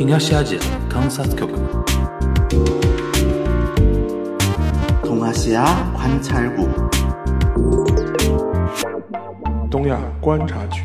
東アジア観察局 동아시아 관찰국 东亚观察局。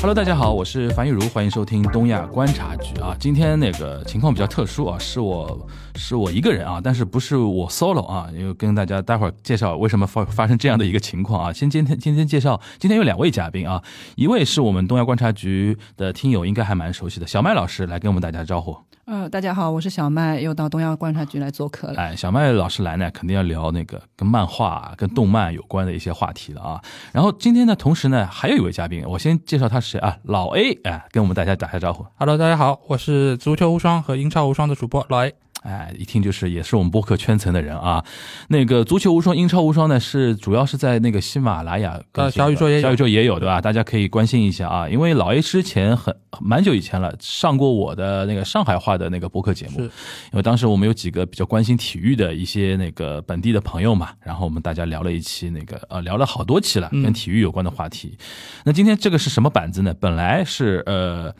Hello，大家好，我是樊玉茹，欢迎收听东亚观察局啊。今天那个情况比较特殊啊，是我 是我一个人啊，但是不是我 solo 啊，因为跟大家待会儿介绍为什么发发生这样的一个情况啊。先今天今天介绍，今天有两位嘉宾啊，一位是我们东亚观察局的听友应该还蛮熟悉的小麦老师来跟我们大家招呼。呃，大家好，我是小麦，又到东亚观察局来做客了。哎，小麦老师来呢，肯定要聊那个跟漫画、跟动漫有关的一些话题了啊。然后今天呢，同时呢，还有一位嘉宾，我先介绍他是谁啊？老 A，哎，跟我们大家打下招呼。Hello，大家好，我是足球无双和英超无双的主播老 A。哎，一听就是也是我们播客圈层的人啊。那个足球无双、英超无双呢，是主要是在那个喜马拉雅更新的、呃小宇宙也有小宇宙也有对吧？大家可以关心一下啊，因为老 A 之前很蛮久以前了，上过我的那个上海话的那个播客节目，是因为当时我们有几个比较关心体育的一些那个本地的朋友嘛，然后我们大家聊了一期那个呃聊了好多期了，嗯跟体育有关的话题。那今天这个是什么板子呢？本来是呃。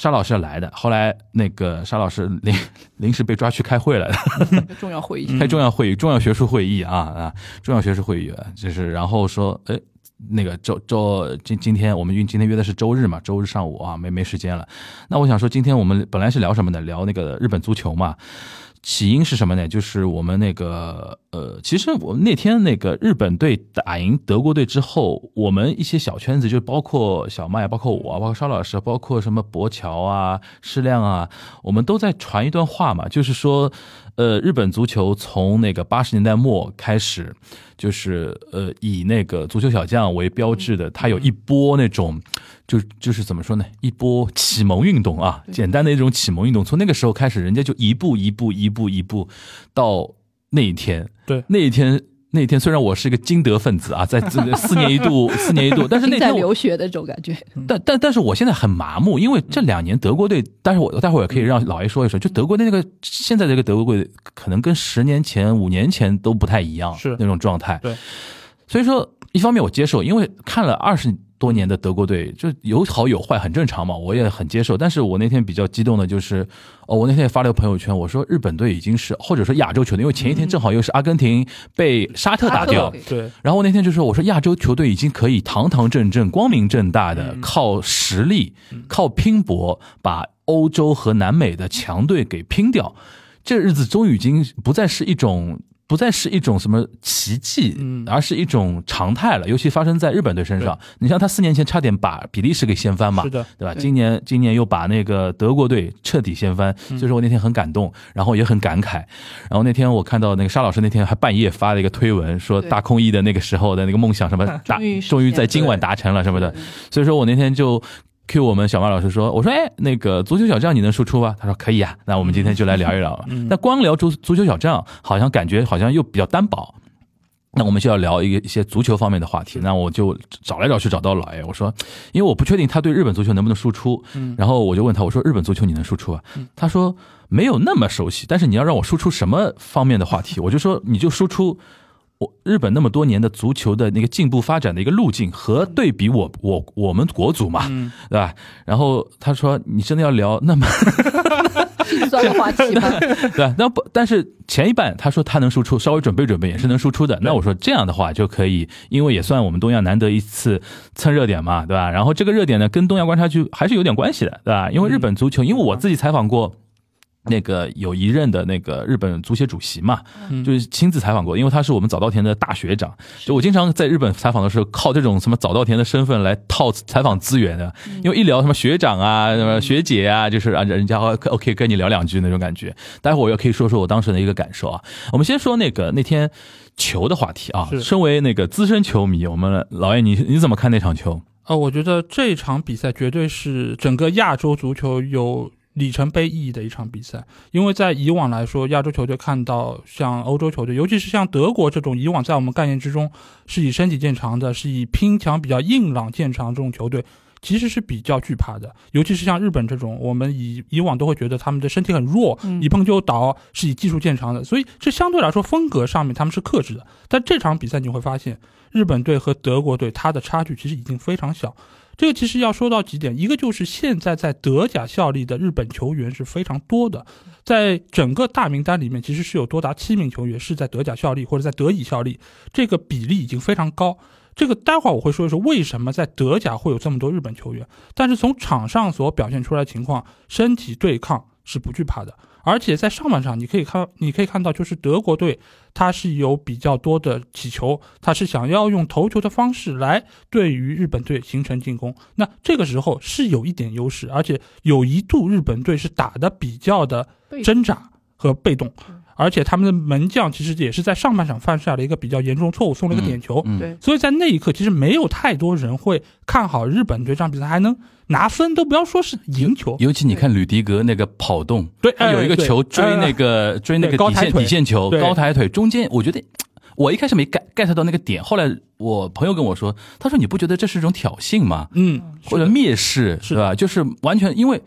沙老师要来的，后来那个沙老师临临时被抓去开会了，重要会议，开重要会议、重要学术会议啊啊，重要学术会议啊，就是然后说，哎，那个周周今今天我们约今天约的是周日嘛，周日上午啊，没没时间了。那我想说，今天我们本来是聊什么呢？聊那个日本足球嘛。起因是什么呢？就是我们那个呃，其实我那天那个日本队打赢德国队之后，我们一些小圈子，就包括小麦，包括我，包括邵老师，包括什么博乔啊、施亮啊，我们都在传一段话嘛，就是说，呃，日本足球从那个八十年代末开始，就是呃以那个足球小将为标志的，它有一波那种。就就是怎么说呢？一波启蒙运动啊，简单的一种启蒙运动。从那个时候开始，人家就一步一步、一步一步，到那一天。对那一天，那天虽然我是一个金德分子啊，在这 个四年一度，四年一度，但是那在留学的这种感觉，但但但是我现在很麻木，因为这两年德国队，但是我待会儿也可以让老爷说一说，就德国队那个现在这个德国队，可能跟十年前、五年前都不太一样，是。那种状态。对，所以说一方面我接受，因为看了二十多年的德国队，就有好有坏，很正常嘛，我也很接受。但是我那天比较激动的就是，哦，我那天也发了个朋友圈，我说日本队已经是或者说亚洲球队，因为前一天正好又是阿根廷被沙特打掉，对，然后我那天就说，我说亚洲球队已经可以堂堂正正、光明正大的靠实力、靠拼搏把欧洲和南美的强队给拼掉，这日子终于已经不再是一种。不再是一种什么奇迹，嗯而是一种常态了。尤其发生在日本队身上，你像他四年前差点把比利时给掀翻嘛，是的，对吧？今年今年又把那个德国队彻底掀翻，所以说我那天很感动，然后也很感慨。然后那天我看到那个沙老师那天还半夜发了一个推文，说大空翼的那个时候的那个梦想什么 达终于在今晚达成了什么的，所以说我那天就。Q 我们小马老师说，我说哎，那个足球小将你能输出吗？他说可以啊，那我们今天就来聊一聊。那光聊足足球小将，好像感觉好像又比较单薄。那我们就要聊一个一些足球方面的话题，那我就找来找去找到老爷，我说，因为我不确定他对日本足球能不能输出，嗯然后我就问他，我说日本足球你能输出啊？他说没有那么熟悉，但是你要让我输出什么方面的话题，我就说你就输出我日本那么多年的足球的那个进步发展的一个路径和对比我我我们国足嘛，对吧？然后他说你真的要聊那么心酸的话题吧。对吧？那不，但是前一半他说他能输出，稍微准备准备也是能输出的。那我说这样的话就可以，因为也算我们东亚难得一次蹭热点嘛，对吧？然后这个热点呢，跟东亚观察局还是有点关系的，对吧？因为日本足球，因为我自己采访过。那个有一任的那个日本足协主席嘛，就是亲自采访过，因为他是我们早稻田的大学长，就我经常在日本采访的时候，靠这种什么早稻田的身份来套采访资源的，因为一聊什么学长啊、什么学姐啊，就是啊，人家 OK 跟你聊两句那种感觉。待会儿我也可以说说我当时的一个感受啊。我们先说那个那天球的话题啊，身为那个资深球迷，我们老爷你你怎么看那场球？呃，我觉得这场比赛绝对是整个亚洲足球有里程碑意义的一场比赛，因为在以往来说，亚洲球队看到像欧洲球队，尤其是像德国这种以往在我们概念之中是以身体见长的，是以拼抢比较硬朗见长这种球队，其实是比较惧怕的，尤其是像日本这种，我们以以往都会觉得他们的身体很弱，嗯一碰就倒，是以技术见长的，所以这相对来说风格上面他们是克制的。但这场比赛你会发现，日本队和德国队它的差距其实已经非常小。这个其实要说到几点，一个就是现在在德甲效力的日本球员是非常多的，在整个大名单里面，其实是有多达七名球员是在德甲效力或者在德乙效力，这个比例已经非常高。这个待会儿我会说一说为什么在德甲会有这么多日本球员，但是从场上所表现出来的情况，身体对抗是不惧怕的，而且在上半场你可以看，你可以看到就是德国队他是有比较多的起球，他是想要用头球的方式来对于日本队形成进攻，那这个时候是有一点优势，而且有一度日本队是打的比较的挣扎和被动。而且他们的门将其实也是在上半场犯下了一个比较严重错误，送了一个点球。嗯，对，所以在那一刻，其实没有太多人会看好日本队这场比赛还能拿分，都不要说是赢球。尤其你看吕迪格那个跑动，对，他有一个球追那个追那个底线底线球，对高抬腿，中间我觉得。我一开始没 get get 到那个点，后来我朋友跟我说，他说你不觉得这是一种挑衅吗？嗯，或者蔑视，是是吧？就是完全因为。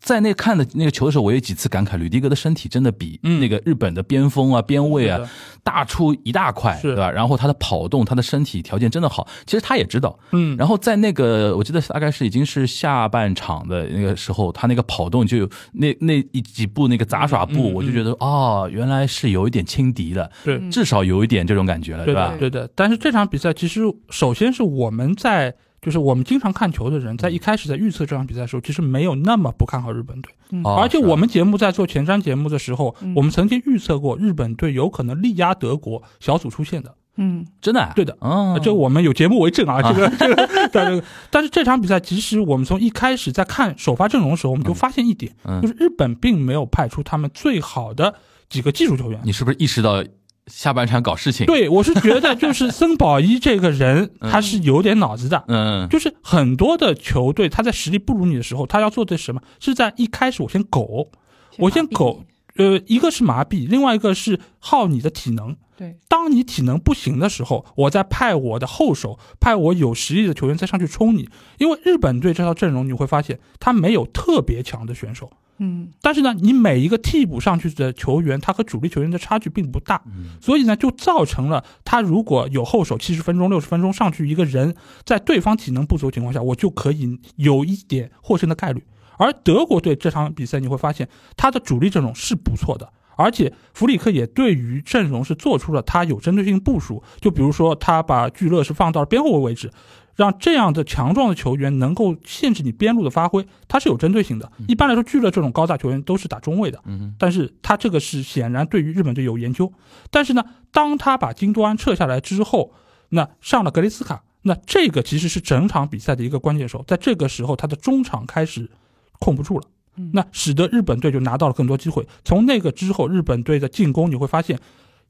在那看的那个球的时候，我有几次感慨，吕迪格的身体真的比嗯那个日本的边锋啊、边卫啊大出一大块，是对吧？然后他的跑动，他的身体条件真的好，其实他也知道。嗯，然后在那个我记得大概是已经是下半场的那个时候，他那个跑动就有那那一几步那个杂耍步，我就觉得哦，原来是有一点轻敌的，对至少有一点这种感觉了，吧对吧，？对的。但是这场比赛其实首先是我们在。就是我们经常看球的人，在一开始在预测这场比赛的时候，其实没有那么不看好日本队。而且我们节目在做前瞻节目的时候，嗯我们曾经预测过日本队有可能力压德国小组出线的。嗯真的啊，对的哦呃，这我们有节目为证啊，这个这个，但这个，但是这场比赛，其实我们从一开始在看首发阵容的时候，我们就发现一点，嗯就是日本并没有派出他们最好的几个技术球员。你是不是意识到下半场搞事情？，对我是觉得，就是森保一这个人，嗯他是有点脑子的。嗯，就是很多的球队，他在实力不如你的时候，他要做的什么？是在一开始我先苟，我先苟，呃，一个是麻痹，另外一个是耗你的体能。对，当你体能不行的时候，我再派我的后手，派我有实力的球员再上去冲你。因为日本队这套阵容，你会发现他没有特别强的选手，嗯但是呢，你每一个替补上去的球员，他和主力球员的差距并不大，所以呢，就造成了他如果有后手七十分钟、六十分钟上去一个人，在对方体能不足的情况下，我就可以有一点获胜的概率。而德国队这场比赛，你会发现他的主力阵容是不错的。而且弗里克也对于阵容是做出了他有针对性部署，就比如说他把聚乐是放到了边后卫位置，让这样的强壮的球员能够限制你边路的发挥，他是有针对性的。一般来说，聚乐这种高大球员都是打中卫的，嗯但是他这个是显然对于日本队有研究。但是呢，当他把京多安撤下来之后，那上了格雷斯卡，那这个其实是整场比赛的一个关键手，在这个时候他的中场开始控不住了。那使得日本队就拿到了更多机会。从那个之后，日本队的进攻你会发现，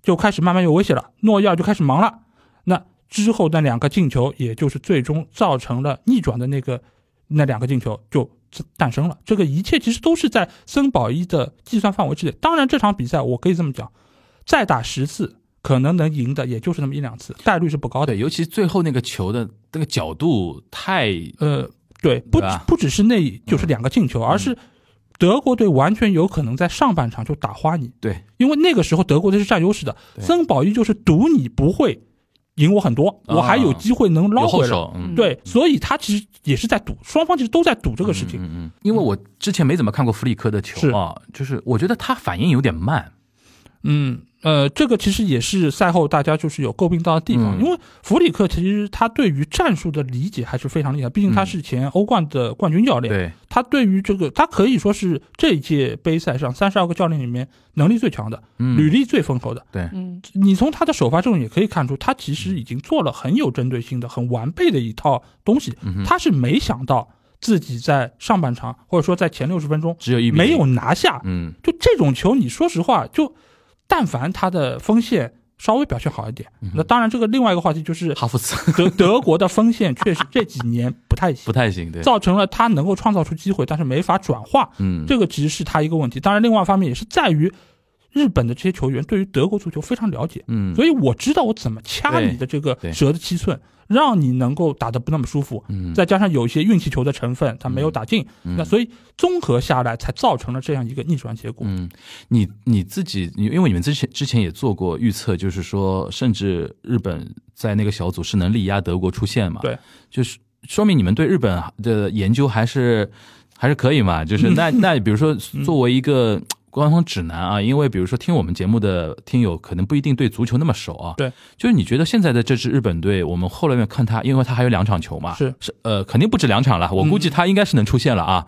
就开始慢慢有威胁了。诺伊尔就开始忙了。那之后那两个进球，也就是最终造成了逆转的那个那两个进球就诞生了。这个一切其实都是在森保一的计算范围之内。当然，这场比赛我可以这么讲，再打十次，可能能赢的也就是那么一两次，概率是不高的。尤其最后那个球的那个角度太呃，对，不对不只是那就是两个进球，而是德国队完全有可能在上半场就打花你，对，因为那个时候德国队是占优势的，对。森保一就是赌你不会赢我很多，啊我还有机会能捞回来。对，所以他其实也是在赌，双方其实都在赌这个事情。嗯嗯嗯，因为我之前没怎么看过弗里克的球啊，就是我觉得他反应有点慢，嗯，呃，这个其实也是赛后大家就是有诟病到的地方，嗯。因为弗里克其实他对于战术的理解还是非常厉害，毕竟他是前欧冠的冠军教练，对，他对于这个他可以说是这一届杯赛上三十二个教练里面能力最强的，嗯，履历最丰厚的。对，嗯。你从他的首发阵容也可以看出，他其实已经做了很有针对性的、很完备的一套东西。嗯他是没想到自己在上半场或者说在前六十分钟只有一没有，拿下，嗯，就这种球，你说实话，就但凡他的锋线稍微表现好一点，嗯那当然这个另外一个话题就是哈弗茨德德国的锋线确实这几年不太行 不，太行，对，造成了他能够创造出机会，但是没法转化。嗯，这个其实是他一个问题。当然，另外一方面也是在于日本的这些球员对于德国足球非常了解，嗯，所以我知道我怎么掐你的这个对折的七寸，让你能够打得不那么舒服。嗯再加上有一些运气球的成分，他没有打进，嗯那所以综合下来才造成了这样一个逆转结果。嗯，你你自己，因为你们之前之前也做过预测，就是说，甚至日本在那个小组是能力压德国出线嘛？对，就是说明你们对日本的研究还是还是可以嘛？就是那 那比如说作为一个。官方指南啊，因为比如说听我们节目的听友可能不一定对足球那么熟啊。对，就是你觉得现在的这支日本队，我们后来面看他，因为他还有两场球嘛，是是呃，肯定不止两场了，我估计他应该是能出现了啊。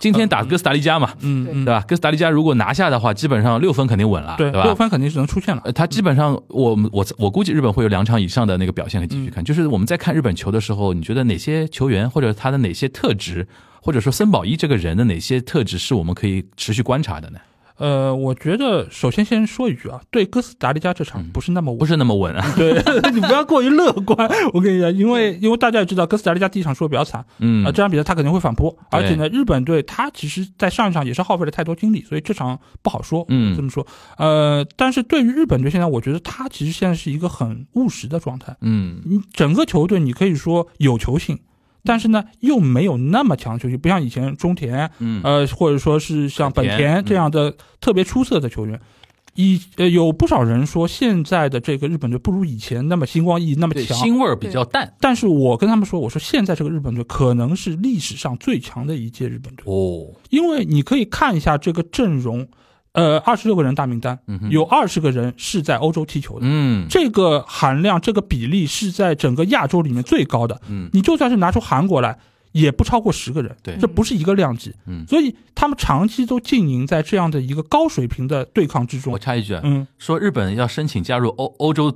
今天打哥斯达黎加嘛，嗯嗯，对吧？哥斯达黎加如果拿下的话，基本上六分肯定稳了，对，吧？六分肯定是能出现了。呃，他基本上，我我我估计日本会有两场以上的那个表现可以继续看。就是我们在看日本球的时候，你觉得哪些球员或者他的哪些特质，或者说森保一这个人的哪些特质是我们可以持续观察的呢？呃，我觉得首先先说一句啊，对哥斯达黎加这场不是那么稳不是那么稳啊。对 你不要过于乐观。我跟你讲，因为因为大家也知道哥斯达黎加第一场输的比较惨，嗯啊，这场比赛他肯定会反扑，而且呢，日本队他其实在上一场也是耗费了太多精力，所以这场不好说。嗯这么说，呃，但是对于日本队现在，我觉得他其实现在是一个很务实的状态。嗯你整个球队你可以说有球性，但是呢又没有那么强的球星，不像以前中田，嗯。呃，或者说是像本本田田这样的特别出色的球员。以呃，有不少人说现在的这个日本队不如以前那么星光熠熠那么对，强，腥味儿比较淡。但是我跟他们说，我说现在这个日本队可能是历史上最强的一届日本队，哦。因为你可以看一下这个阵容，呃，二十六个人大名单，嗯有二十个人是在欧洲踢球的，嗯这个含量、这个比例是在整个亚洲里面最高的。嗯你就算是拿出韩国来，也不超过十个人，对这不是一个量级。嗯，所以他们长期都经营在这样的一个高水平的对抗之中我。插一句啊，嗯，说日本要申请加入欧欧洲，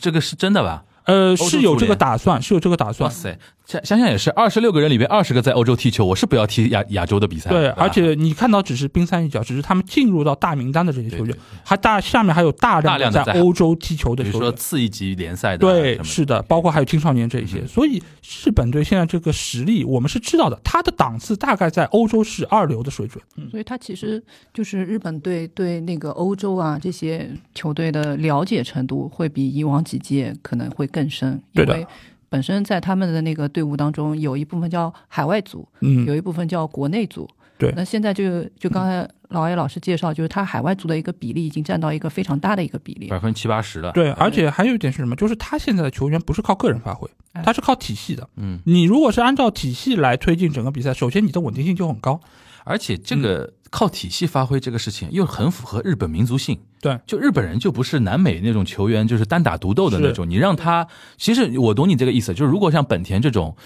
这个是真的吧？呃，是有这个打算，是有这个打算哇算。塞，想想想也是，二十六个人里边二十个在欧洲踢球，我是不要踢亚亚洲的比赛。对，而且你看到只是冰山一角，只是他们进入到大名单的这些球员还大下面还有大量的大量的在在欧洲踢球的比如说。次一级联赛的啊，对是的，包括还有青少年这一些，嗯所以日本队现在这个实力我们是知道的，他的档次大概在欧洲是二流的水准。嗯所以他其实就是日本队对那个欧洲啊这些球队的了解程度会比以往几届可能会更深，对的因为本身在他们的那个队伍当中有一部分叫海外组，嗯，有一部分叫国内组。对那现在就就刚才老 A 老师介绍，就是他海外组的一个比例已经占到一个非常大的一个比例。百分之七八十了。对，而且还有一点是什么？就是他现在的球员不是靠个人发挥，哎他是靠体系的。嗯，你如果是按照体系来推进整个比赛，首先你的稳定性就很高。而且这个靠体系发挥这个事情又很符合日本民族性。对，就日本人就不是南美那种球员，就是单打独斗的那种。你让他，其实我懂你这个意思，就是如果像本田这种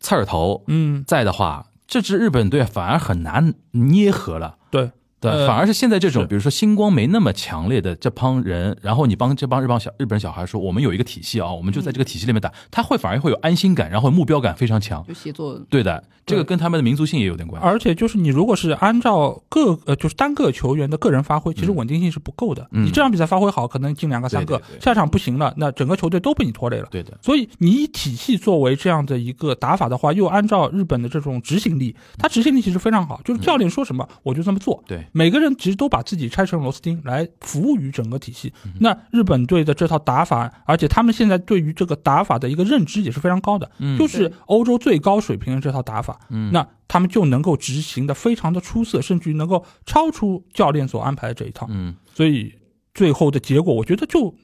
刺儿头嗯，在的话，这支日本队反而很难捏合了。对，对，呃反而是现在这种，是比如说星光没那么强烈的这帮人，然后你帮这帮日帮小日本人小孩说，我们有一个体系啊，我们就在这个体系里面打，他会反而会有安心感，然后目标感非常强。就协作对的，这个跟他们的民族性也有点关系。而且就是你如果是按照各呃就是单个球员的个人发挥，其实稳定性是不够的。嗯你这场比赛发挥好，可能进两个三个对对，对下场不行了，那整个球队都被你拖累了。对的，所以你以体系作为这样的一个打法的话，又按照日本的这种执行力，他执行力其实非常好，就是教练说什么我就这么做。对，每个人其实都把自己拆成螺丝钉来服务于整个体系。那日本队的这套打法，而且他们现在对于这个打法的一个认知也是非常高的，嗯就是欧洲最高水平的这套打法。嗯那他们就能够执行的非常的出色，甚至于能够超出教练所安排的这一套。嗯，所以最后的结果，我觉得就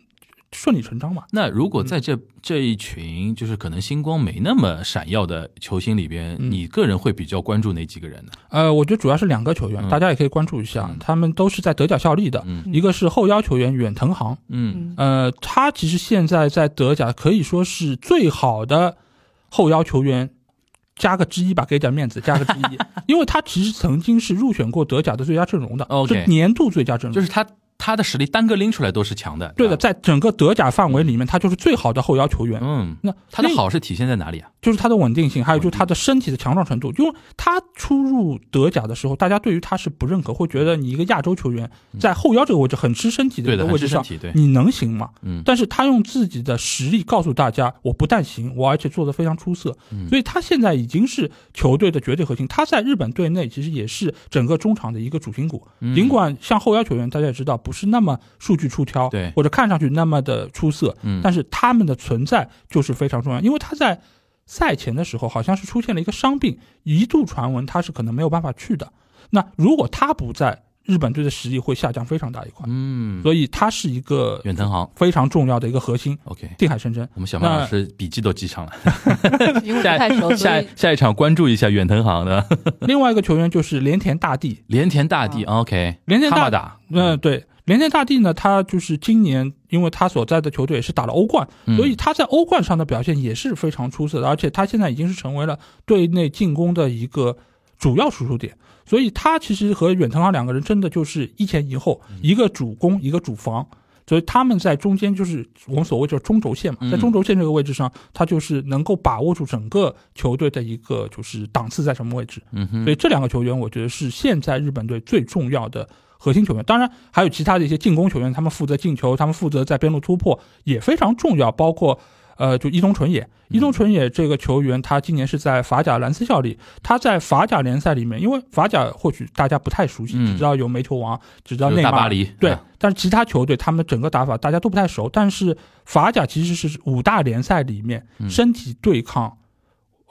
顺理成章嘛。那如果在这这一群就是可能星光没那么闪耀的球星里边，嗯。你个人会比较关注哪几个人呢？呃，我觉得主要是两个球员，嗯。大家也可以关注一下，嗯。他们都是在德甲效力的。嗯。一个是后腰球员远藤航，嗯。嗯，呃，他其实现在在德甲可以说是最好的后腰球员，加个之一吧，给点面子，加个之一，因为他其实曾经是入选过德甲的最佳阵容的 OK 是年度最佳阵容，就是他他的实力单个拎出来都是强的。对的，在整个德甲范围里面，他就是最好的后腰球员。嗯，那他的好是体现在哪里啊？就是他的稳定性，还有就是他的身体的强壮程度。因为他初入德甲的时候，大家对于他是不认可，会觉得你一个亚洲球员在后腰这个位置很吃身体的一个位置上，你能行吗？嗯但是他用自己的实力告诉大家，我不但行，我而且做得非常出色。嗯所以他现在已经是球队的绝对核心。他在日本队内其实也是整个中场的一个主心骨。嗯尽管像后腰球员，大家也知道不是那么数据出挑，对或者看上去那么的出色，嗯但是他们的存在就是非常重要，因为他在赛前的时候好像是出现了一个伤病，一度传闻他是可能没有办法去的。那如果他不在，日本队的实力会下降非常大一块，嗯，所以他是一个远藤航非常重要的一个核心。，OK，定海神针，我们小马老师笔记都记上了，因为不下下下一场关注一下远藤航的 另外一个球员就是连田大地，连田大地，OK，连田大地，嗯，对，连田大地呢，他就是今年因为他所在的球队也是打了欧冠，嗯所以他在欧冠上的表现也是非常出色的，而且他现在已经是成为了队内进攻的一个主要输出点。所以他其实和远藤航两个人真的就是一前一后，嗯一个主攻，一个主防。所以他们在中间就是我们所谓就是中轴线嘛，嗯在中轴线这个位置上，他就是能够把握住整个球队的一个就是档次在什么位置。嗯哼所，以这两个球员，我觉得是现在日本队最重要的核心球员。当然，还有其他的一些进攻球员，他们负责进球，他们负责在边路突破，也非常重要。包括呃，就伊东纯也，伊东纯也这个球员，他今年是在法甲兰斯效力。他在法甲联赛里面，因为法甲或许大家不太熟悉，嗯只知道有煤球王，只知道内马尔，对啊，但是其他球队他们整个打法大家都不太熟，但是法甲其实是五大联赛里面嗯身体对抗，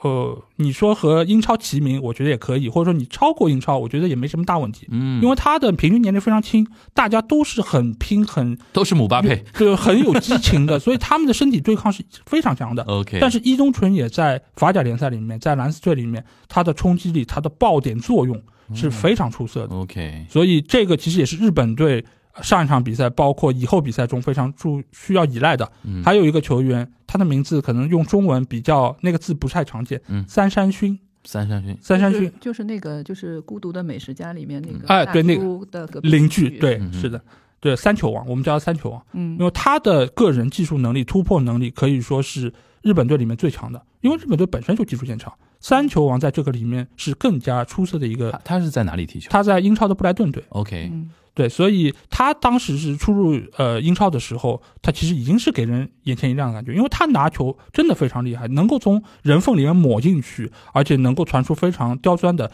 呃，你说和英超齐名，我觉得也可以，或者说你超过英超，我觉得也没什么大问题，嗯，因为他的平均年龄非常轻，大家都是很拼、很都是姆巴佩 对很有激情的，所以他们的身体对抗是非常强的。，OK，但是伊东纯也在法甲联赛里面，在蓝斯队里面，他的冲击力、他的爆点作用是非常出色的。OK，所以这个其实也是日本队上一场比赛，包括以后比赛中非常注需要依赖的。嗯。还有一个球员，他的名字可能用中文比较那个字不太常见，嗯。三山勋，三山勋，三山勋。就是那个就是《孤独的美食家》里面那个大哎对那个叔的邻居，对，是的，对三球王，我们叫他三球王，嗯。因为他的个人技术能力、突破能力可以说是日本队里面最强的，因为日本队本身就技术见长，三球王在这个里面是更加出色的一个。他是在哪里踢球？他在英超的布莱顿队，？OK，嗯对，所以他当时是出入呃英超的时候，他其实已经是给人眼前一亮的感觉，因为他拿球真的非常厉害，能够从人缝里面抹进去，而且能够传出非常刁钻的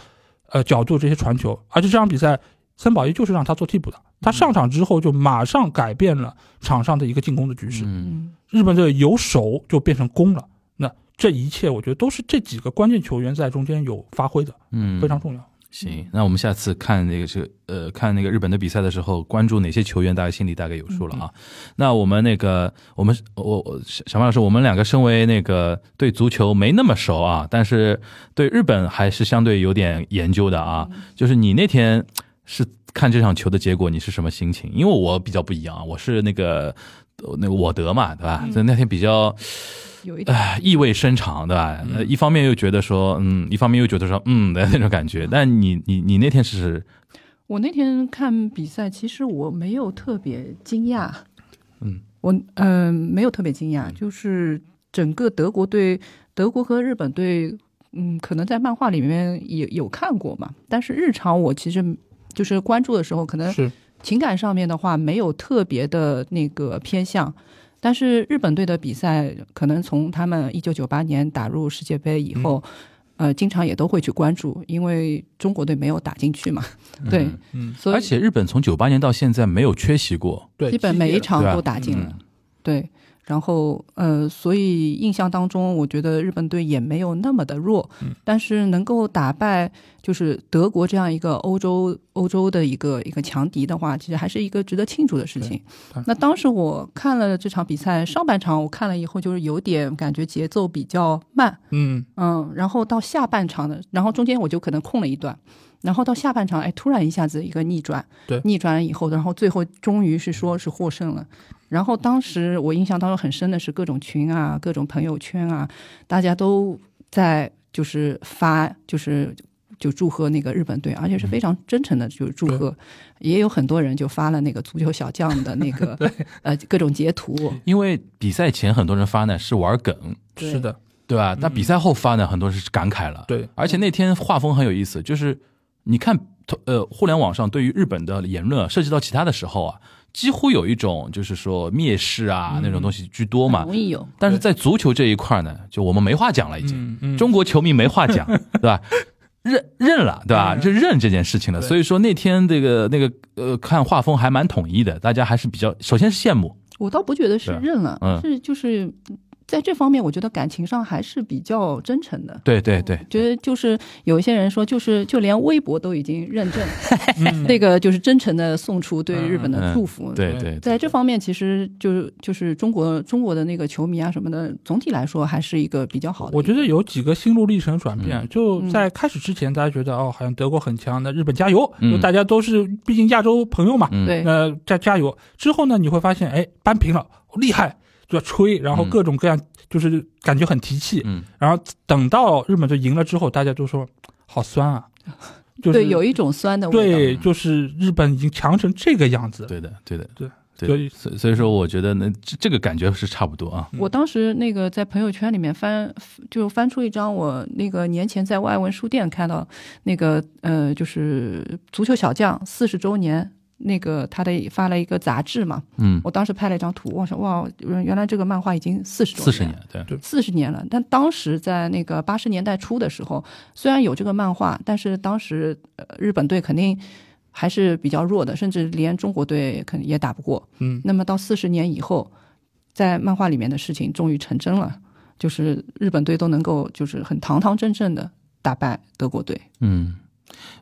呃角度这些传球，而且这场比赛森保一就是让他做替补的，他上场之后就马上改变了场上的一个进攻的局势，日本队由守就变成攻了，那这一切我觉得都是这几个关键球员在中间有发挥的，嗯，非常重要。行，那我们下次看那个这个呃看那个日本的比赛的时候，关注哪些球员，大家心里大概有数了啊。那我们那个我们我我小小马老师，我们两个身为那个对足球没那么熟啊，但是对日本还是相对有点研究的啊。就是你那天是看这场球的结果，你是什么心情？因为我比较不一样啊，我是那个呃那个我德嘛，对吧？所以那天比较。有一点。唉，意味深长，对吧？呃，一方面又觉得说，嗯，一方面又觉得说，嗯的那种感觉。但你你你那天是，我那天看比赛，其实我没有特别惊讶，嗯，我嗯、呃没有特别惊讶，就是整个德国队，德国和日本队，嗯，可能在漫画里面也有看过嘛，但是日常我其实就是关注的时候，可能是。情感上面的话没有特别的那个偏向。但是日本队的比赛，可能从他们一九九八年打入世界杯以后，呃，经常也都会去关注，因为中国队没有打进去嘛，对，嗯，所以而且日本从九八年到现在没有缺席过，对，基本每一场都打进了，嗯。对。然后呃，所以印象当中，我觉得日本队也没有那么的弱，嗯。但是能够打败就是德国这样一个欧洲欧洲的一个一个强敌的话，其实还是一个值得庆祝的事情。那当时我看了这场比赛，上半场我看了以后，就是有点感觉节奏比较慢，嗯，嗯，然后到下半场的，然后中间我就可能空了一段，然后到下半场，哎，突然一下子一个逆转，对。逆转了以后，然后最后终于是说是获胜了。然后当时我印象当中很深的是各种群啊、各种朋友圈啊，大家都在就是发，就是就祝贺那个日本队，而且是非常真诚的，就是祝贺。也有很多人就发了那个足球小将的那个 呃各种截图，因为比赛前很多人发呢是玩梗，是的，对吧？但比赛后发呢，很多人是感慨了。对，而且那天画风很有意思，就是你看，呃，互联网上对于日本的言论啊涉及到其他的时候啊，几乎有一种就是说蔑视啊、那种东西居多嘛。容易有。但是在足球这一块呢，就我们没话讲了，已经。嗯嗯，中国球迷没话讲，对吧？认认了，对吧？嗯就认这件事情了。所以说那天这个那个呃，看画风还蛮统一的，大家还是比较，首先是羡慕，我倒不觉得是认了，嗯是就是在这方面，我觉得感情上还是比较真诚的。对对对，觉得就是有一些人说，就是就连微博都已经认证，嗯那个就是真诚的送出对日本的祝福。对对，在这方面，其实就是就是中国中国的那个球迷啊什么的，总体来说还是一个比较好的。我觉得有几个心路历程转变，嗯就在开始之前，大家觉得哦，好像德国很强，那日本加油，大家都是毕竟亚洲朋友嘛，嗯对那加加油。之后呢，你会发现，哎，扳平了，厉害，就要吹，然后嗯各种各样，就是感觉很提气。嗯然后等到日本队赢了之后，大家都说好酸啊，就是对有一种酸的味道。对，就是日本已经强成这个样子。对的对的对对，所以所以所以说我觉得呢，这这个感觉是差不多啊。我当时那个在朋友圈里面翻，就翻出一张我那个年前在外文书店看到那个呃，就是足球小将四十周年。那个他的发了一个杂志嘛，嗯，我当时拍了一张图，我说哇，原来这个漫画已经四十多四十年年，对，四十年了。但当时在那个八十年代初的时候，虽然有这个漫画，但是当时、呃、日本队肯定还是比较弱的，甚至连中国队肯定也打不过。嗯，那么到四十年以后，在漫画里面的事情终于成真了，就是日本队都能够就是很堂堂正正的打败德国队。嗯，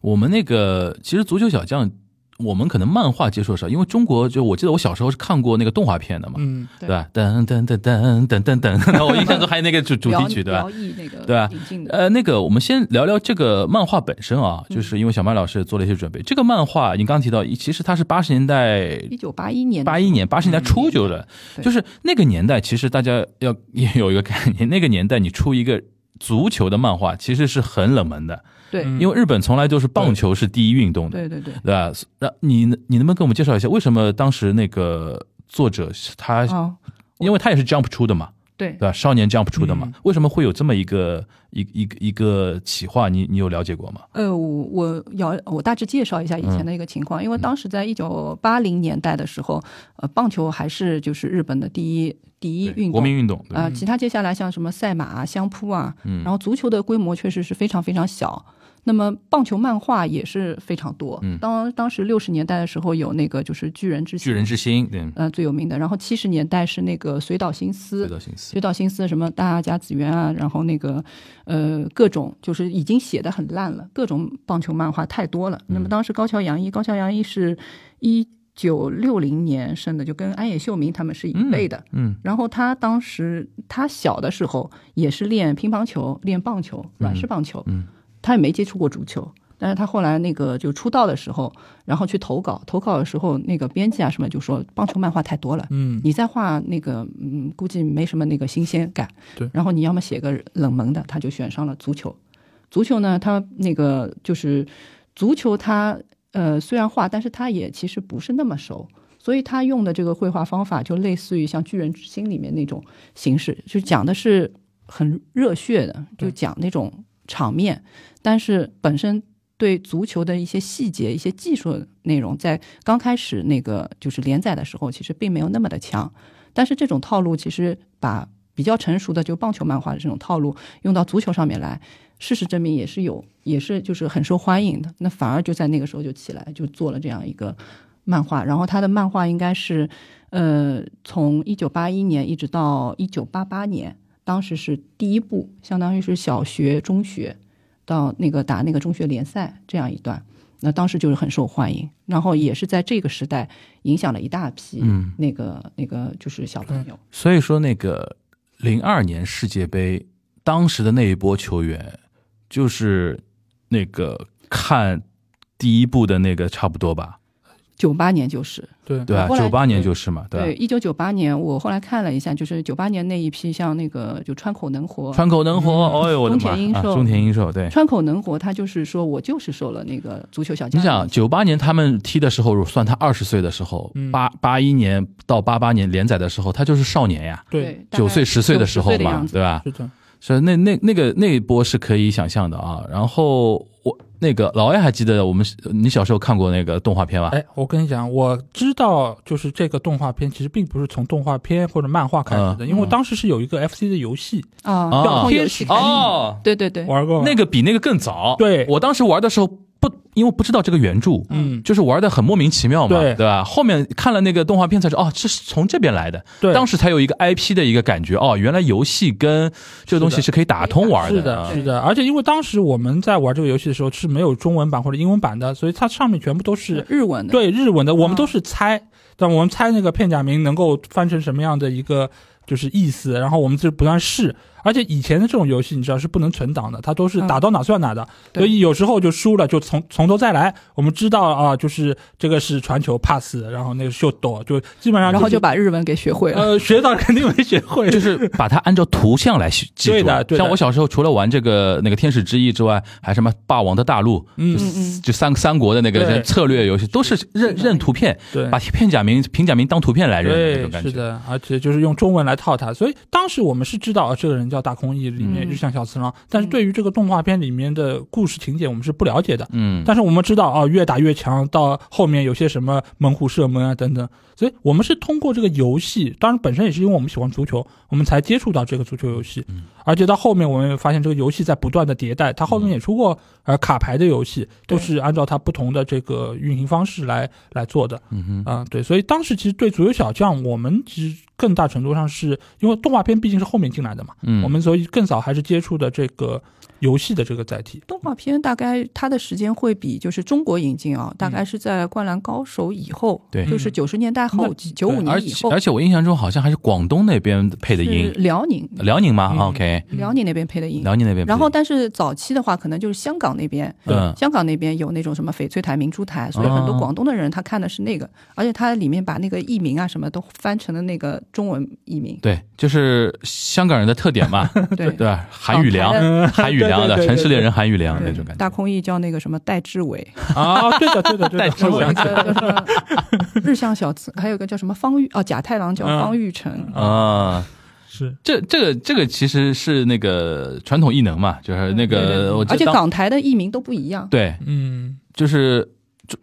我们那个其实足球小将，我们可能漫画接触少，因为中国就我记得我小时候是看过那个动画片的嘛，嗯，对。对吧？噔噔噔噔噔噔噔，然后我印象中还有那个主主题曲，对吧？对吧？呃，那个我们先聊聊这个漫画本身啊，就是因为小麦老师做了一些准备。这个漫画你刚刚提到，其实它是八十年代一九八一年的八一年、八十年代初就了，对。就是那个年代，其实大家要也有一个概念，那个年代你出一个足球的漫画，其实是很冷门的，对嗯因为日本从来都是棒球是第一运动的，对对对。对吧？那你你能不能给我们介绍一下，为什么当时那个作者他，哦，因为他也是 Jump 出的嘛，对对吧？少年 Jump 出的嘛嗯，为什么会有这么一个一一个一个企划？你你有了解过吗？呃，我我要我大致介绍一下以前的一个情况，因为当时在一九八零年代的时候，呃，棒球还是就是日本的第一第一运动。国民运动，啊、其他接下来像什么赛马啊、相扑啊，嗯然后足球的规模确实是非常非常小。那么棒球漫画也是非常多。嗯当当时六十年代的时候有那个就是巨人之心巨人之心，对，呃最有名的，然后七十年代是那个水岛新司，对的心思，水岛新司什么大家子园啊，然后那个呃各种就是已经写的很烂了，各种棒球漫画太多了。那么当时高桥洋一，高桥洋一是一九六零年生的，就跟安野秀明他们是一辈的。嗯然后他当时他小的时候也是练乒乓球、练棒球、软式棒球，嗯他也没接触过足球。但是他后来那个就出道的时候，然后去投稿，投稿的时候那个编辑啊什么就说棒球漫画太多了，嗯，你再画那个，嗯，估计没什么那个新鲜感。对然后你要么写个冷门的，他就选上了足球。足球呢，他那个就是足球他，呃虽然画，但是他也其实不是那么熟，所以他用的这个绘画方法就类似于像《巨人之心》里面那种形式，就讲的是很热血的，就讲那种场面，但是本身。对足球的一些细节、一些技术内容，在刚开始那个就是连载的时候，其实并没有那么的强。但是这种套路其实把比较成熟的就棒球漫画的这种套路用到足球上面来，事实证明也是有，也是就是很受欢迎的。那反而就在那个时候就起来，就做了这样一个漫画。然后他的漫画应该是，呃，从一九八一年一直到一九八八年，当时是第一部，相当于是小学、中学到那个打那个中学联赛这样一段。那当时就是很受欢迎，然后也是在这个时代影响了一大批嗯，那个、那个就是小朋友。所以说那个零二年世界杯当时的那一波球员，就是那个看第一部的那个差不多吧，九八年就是对对吧？后来九八年就是嘛，对吧？对，一九九八年我后来看了一下，就是九八年那一批，像那个就川口能活，川口能活，哎呦我的妈！啊中田英寿中田英寿，对。川口能活，他就是说我就是受了那个足球小将。你想，九八年他们踢的时候，算他二十岁的时候，嗯八八一年到八八年连载的时候，他就是少年呀，对，九岁十岁的时候9-10岁的嘛对吧？是的，所以那那那个那一波是可以想象的啊。然后我那个老艾还记得我们你小时候看过那个动画片吧？哎，我跟你讲，我知道，就是这个动画片其实并不是从动画片或者漫画开始的，因为当时是有一个 FC 的游戏啊，啊遥控游戏哦，对对对，玩过，那个比那个更早。对我当时玩的时候不，因为不知道这个原著，嗯，就是玩的很莫名其妙嘛，对。吧？后面看了那个动画片才知道，哦，这是从这边来的。对，当时才有一个 IP 的一个感觉，哦，原来游戏跟这个东西是可以打通玩的。是的，啊是的，而且因为当时我们在玩这个游戏的时候是没有中文版或者英文版的，所以它上面全部都是日文的，对日文的，我们嗯。都是猜，但我们猜那个片假名能够翻成什么样的一个就是意思，然后我们就不断试。而且以前的这种游戏，你知道是不能存档的，它都是嗯。打到哪算哪的，对。所以有时候就输了，就从从头再来。我们知道啊，就是这个是传球 pass，然后那个秀斗，就基本上、然后就把日文给学会了。呃学到肯定没学会，就是把它按照图像来记。对的对的。像我小时候除了玩这个那个天使之翼之外，还什么霸王的大陆，嗯就嗯嗯。就三三国的那个策略游戏，都是认认图片，对。把片假名平假名当图片来认那种对，感觉。是的，而且就是用中文来套它，所以当时我们是知道啊，这个人叫大空翼，里面嗯。日向小次郎，但是对于这个动画片里面的故事情节，我们是不了解的。嗯，但是我们知道啊，越打越强，到后面有些什么门户射门啊等等，所以我们是通过这个游戏，当然本身也是因为我们喜欢足球，我们才接触到这个足球游戏。嗯而且到后面我们也发现这个游戏在不断的迭代，它后面也出过呃卡牌的游戏，都是按照它不同的这个运行方式来来做的。嗯哼，啊、对，所以当时其实对足球小将，我们其实更大程度上是因为动画片毕竟是后面进来的嘛，嗯，我们所以更早还是接触的这个游戏的这个载体。动画片大概它的时间会比就是中国引进啊，大概是在《灌篮高手》以后，对。就是九十年代后期，九五年以后且而，且我印象中好像还是广东那边配的是音，辽宁，辽宁吗？嗯？OK，辽宁那边配的音。辽宁那边配的音。然后，但是早期的话，可能就是香港那边，嗯。香港那边有那种什么翡翠台、明珠台，所以很多哦广东的人他看的是那个，而且它里面把那个译名啊什么都翻成了那个中文译名，对，就是香港人的特点嘛，对。对？韩语良，港韩语良的城市猎人韩玉良那种感觉。大空翼叫那个什么戴志伟，啊，对的，对的，对的，带智慧然后一个叫什么日向小次，还有个叫什么方玉哦，假太郎叫嗯方玉成，啊，是这这个这个其实是那个传统艺能嘛，就是那个而且港台的艺名都不一样。对，嗯，就是就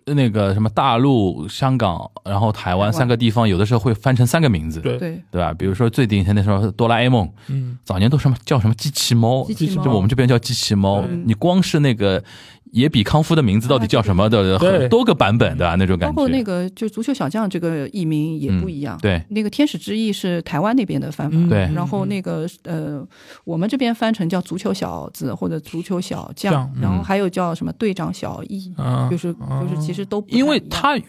那个什么大陆、香港，然后台湾三个地方，有的时候会翻成三个名字，对，对，对吧？比如说最典型的时候，哆啦 A 梦，嗯，早年都什么叫什么机器猫，机器猫。就我们这边叫机器猫。你光是那个野比康夫的名字到底叫什么的，很多个版本，对吧？那种感觉。包括那个就足球小将这个译名也不一样。嗯对。那个天使之翼是台湾那边的翻法，嗯。对。然后那个呃，我们这边翻成叫足球小子或者足球小将，然后嗯还有叫什么队长小翼，就是，就是就是其实都因为他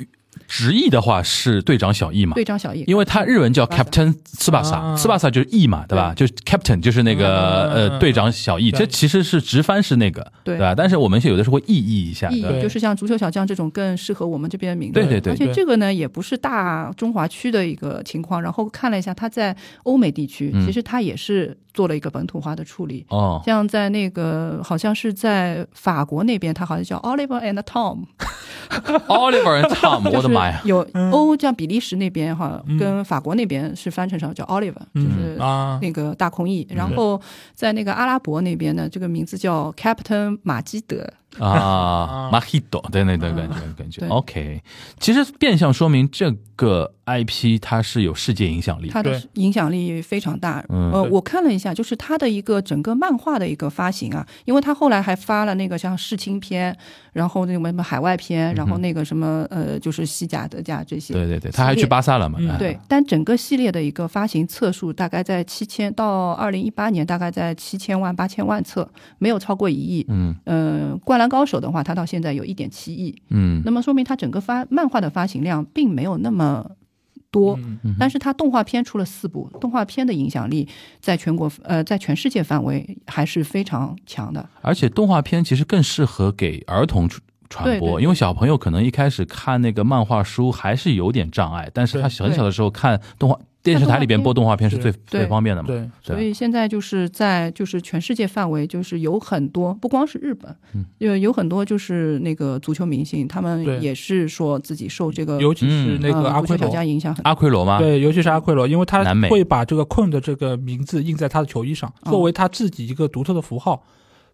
直译的话是队长小易嘛，队长小易，因为他日文叫 Captain Tsubasa，啊 Tsubasa 就是翼嘛，对吧？就是 Captain 就是那个嗯呃队长小易，这其实是直翻是那个，对吧？但是我们有的时候会意译一下，意对吧义就是像足球小将这种更适合我们这边的名字。对对对而且这个呢也不是大中华区的一个情况。然后看了一下，他在欧美地区，嗯其实他也是做了一个本土化的处理。哦，像在那个好像是在法国那边，它好像叫 Oliver and Tom，Oliver and Tom，我的妈呀！有欧像比利时那边哈，嗯跟法国那边是翻成成叫 Oliver，就是那个大空翼。然后在那个阿拉伯那边呢，这个名字叫 Captain 马基德。啊，Mojito，对对对，感觉感觉 OK。其实变相说明这个 IP 它是有世界影响力，它的对影响力非常大。嗯呃，我看了一下，就是它的一个整个漫画的一个发行啊，因为它后来还发了那个像世青篇，然后那个什么海外篇，然后那个什么呃，就是西甲、德甲这些。对对对，他还去巴萨了嘛？对，但整个系列的一个发行册数大概在七千，到二零一八年大概在七千万、八千万册，没有超过一亿。嗯呃，灌篮高手的话，它到现在有一点七亿，嗯。那么说明它整个发漫画的发行量并没有那么多。嗯。但是它动画片出了四部，动画片的影响力在全国呃在全世界范围还是非常强的。而且动画片其实更适合给儿童传传播，因为小朋友可能一开始看那个漫画书还是有点障碍，但是他很小的时候看动画电视台里边播动画片是最最方便的嘛。对，对所以现在就是在就是全世界范围，就是有很多不光是日本，有有很多就是那个足球明星，他们也是说自己受这个尤其是那个阿奎罗，将影响很。阿奎罗吗？对，尤其是阿奎罗，因为他会把这个困的这个名字印在他的球衣上，哦作为他自己一个独特的符号。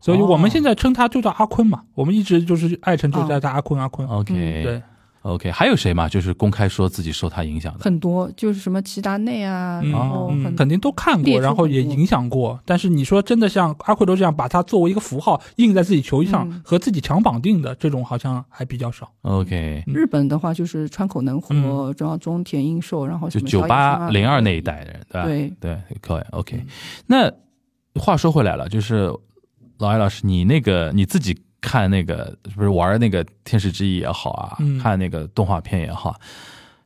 所以我们哦现在称他就叫阿坤嘛，我们一直就是爱称就叫他阿坤阿坤。OK，嗯对，OK，还有谁嘛？就是公开说自己受他影响的。很多就是什么齐达内啊，嗯然后肯定都看过，然后也影响过。但是你说真的像阿奎罗这样把他作为一个符号印在自己球衣上、嗯和自己强绑定的这种，好像还比较少。OK，嗯日本的话就是川口能活，然后中田英寿，然后就九八零二那一代的人，对吧？对对，可以 OK。那话说回来了，就是老艾老师，你那个你自己看那个不是玩那个《天使之翼》也好啊，嗯看那个动画片也好，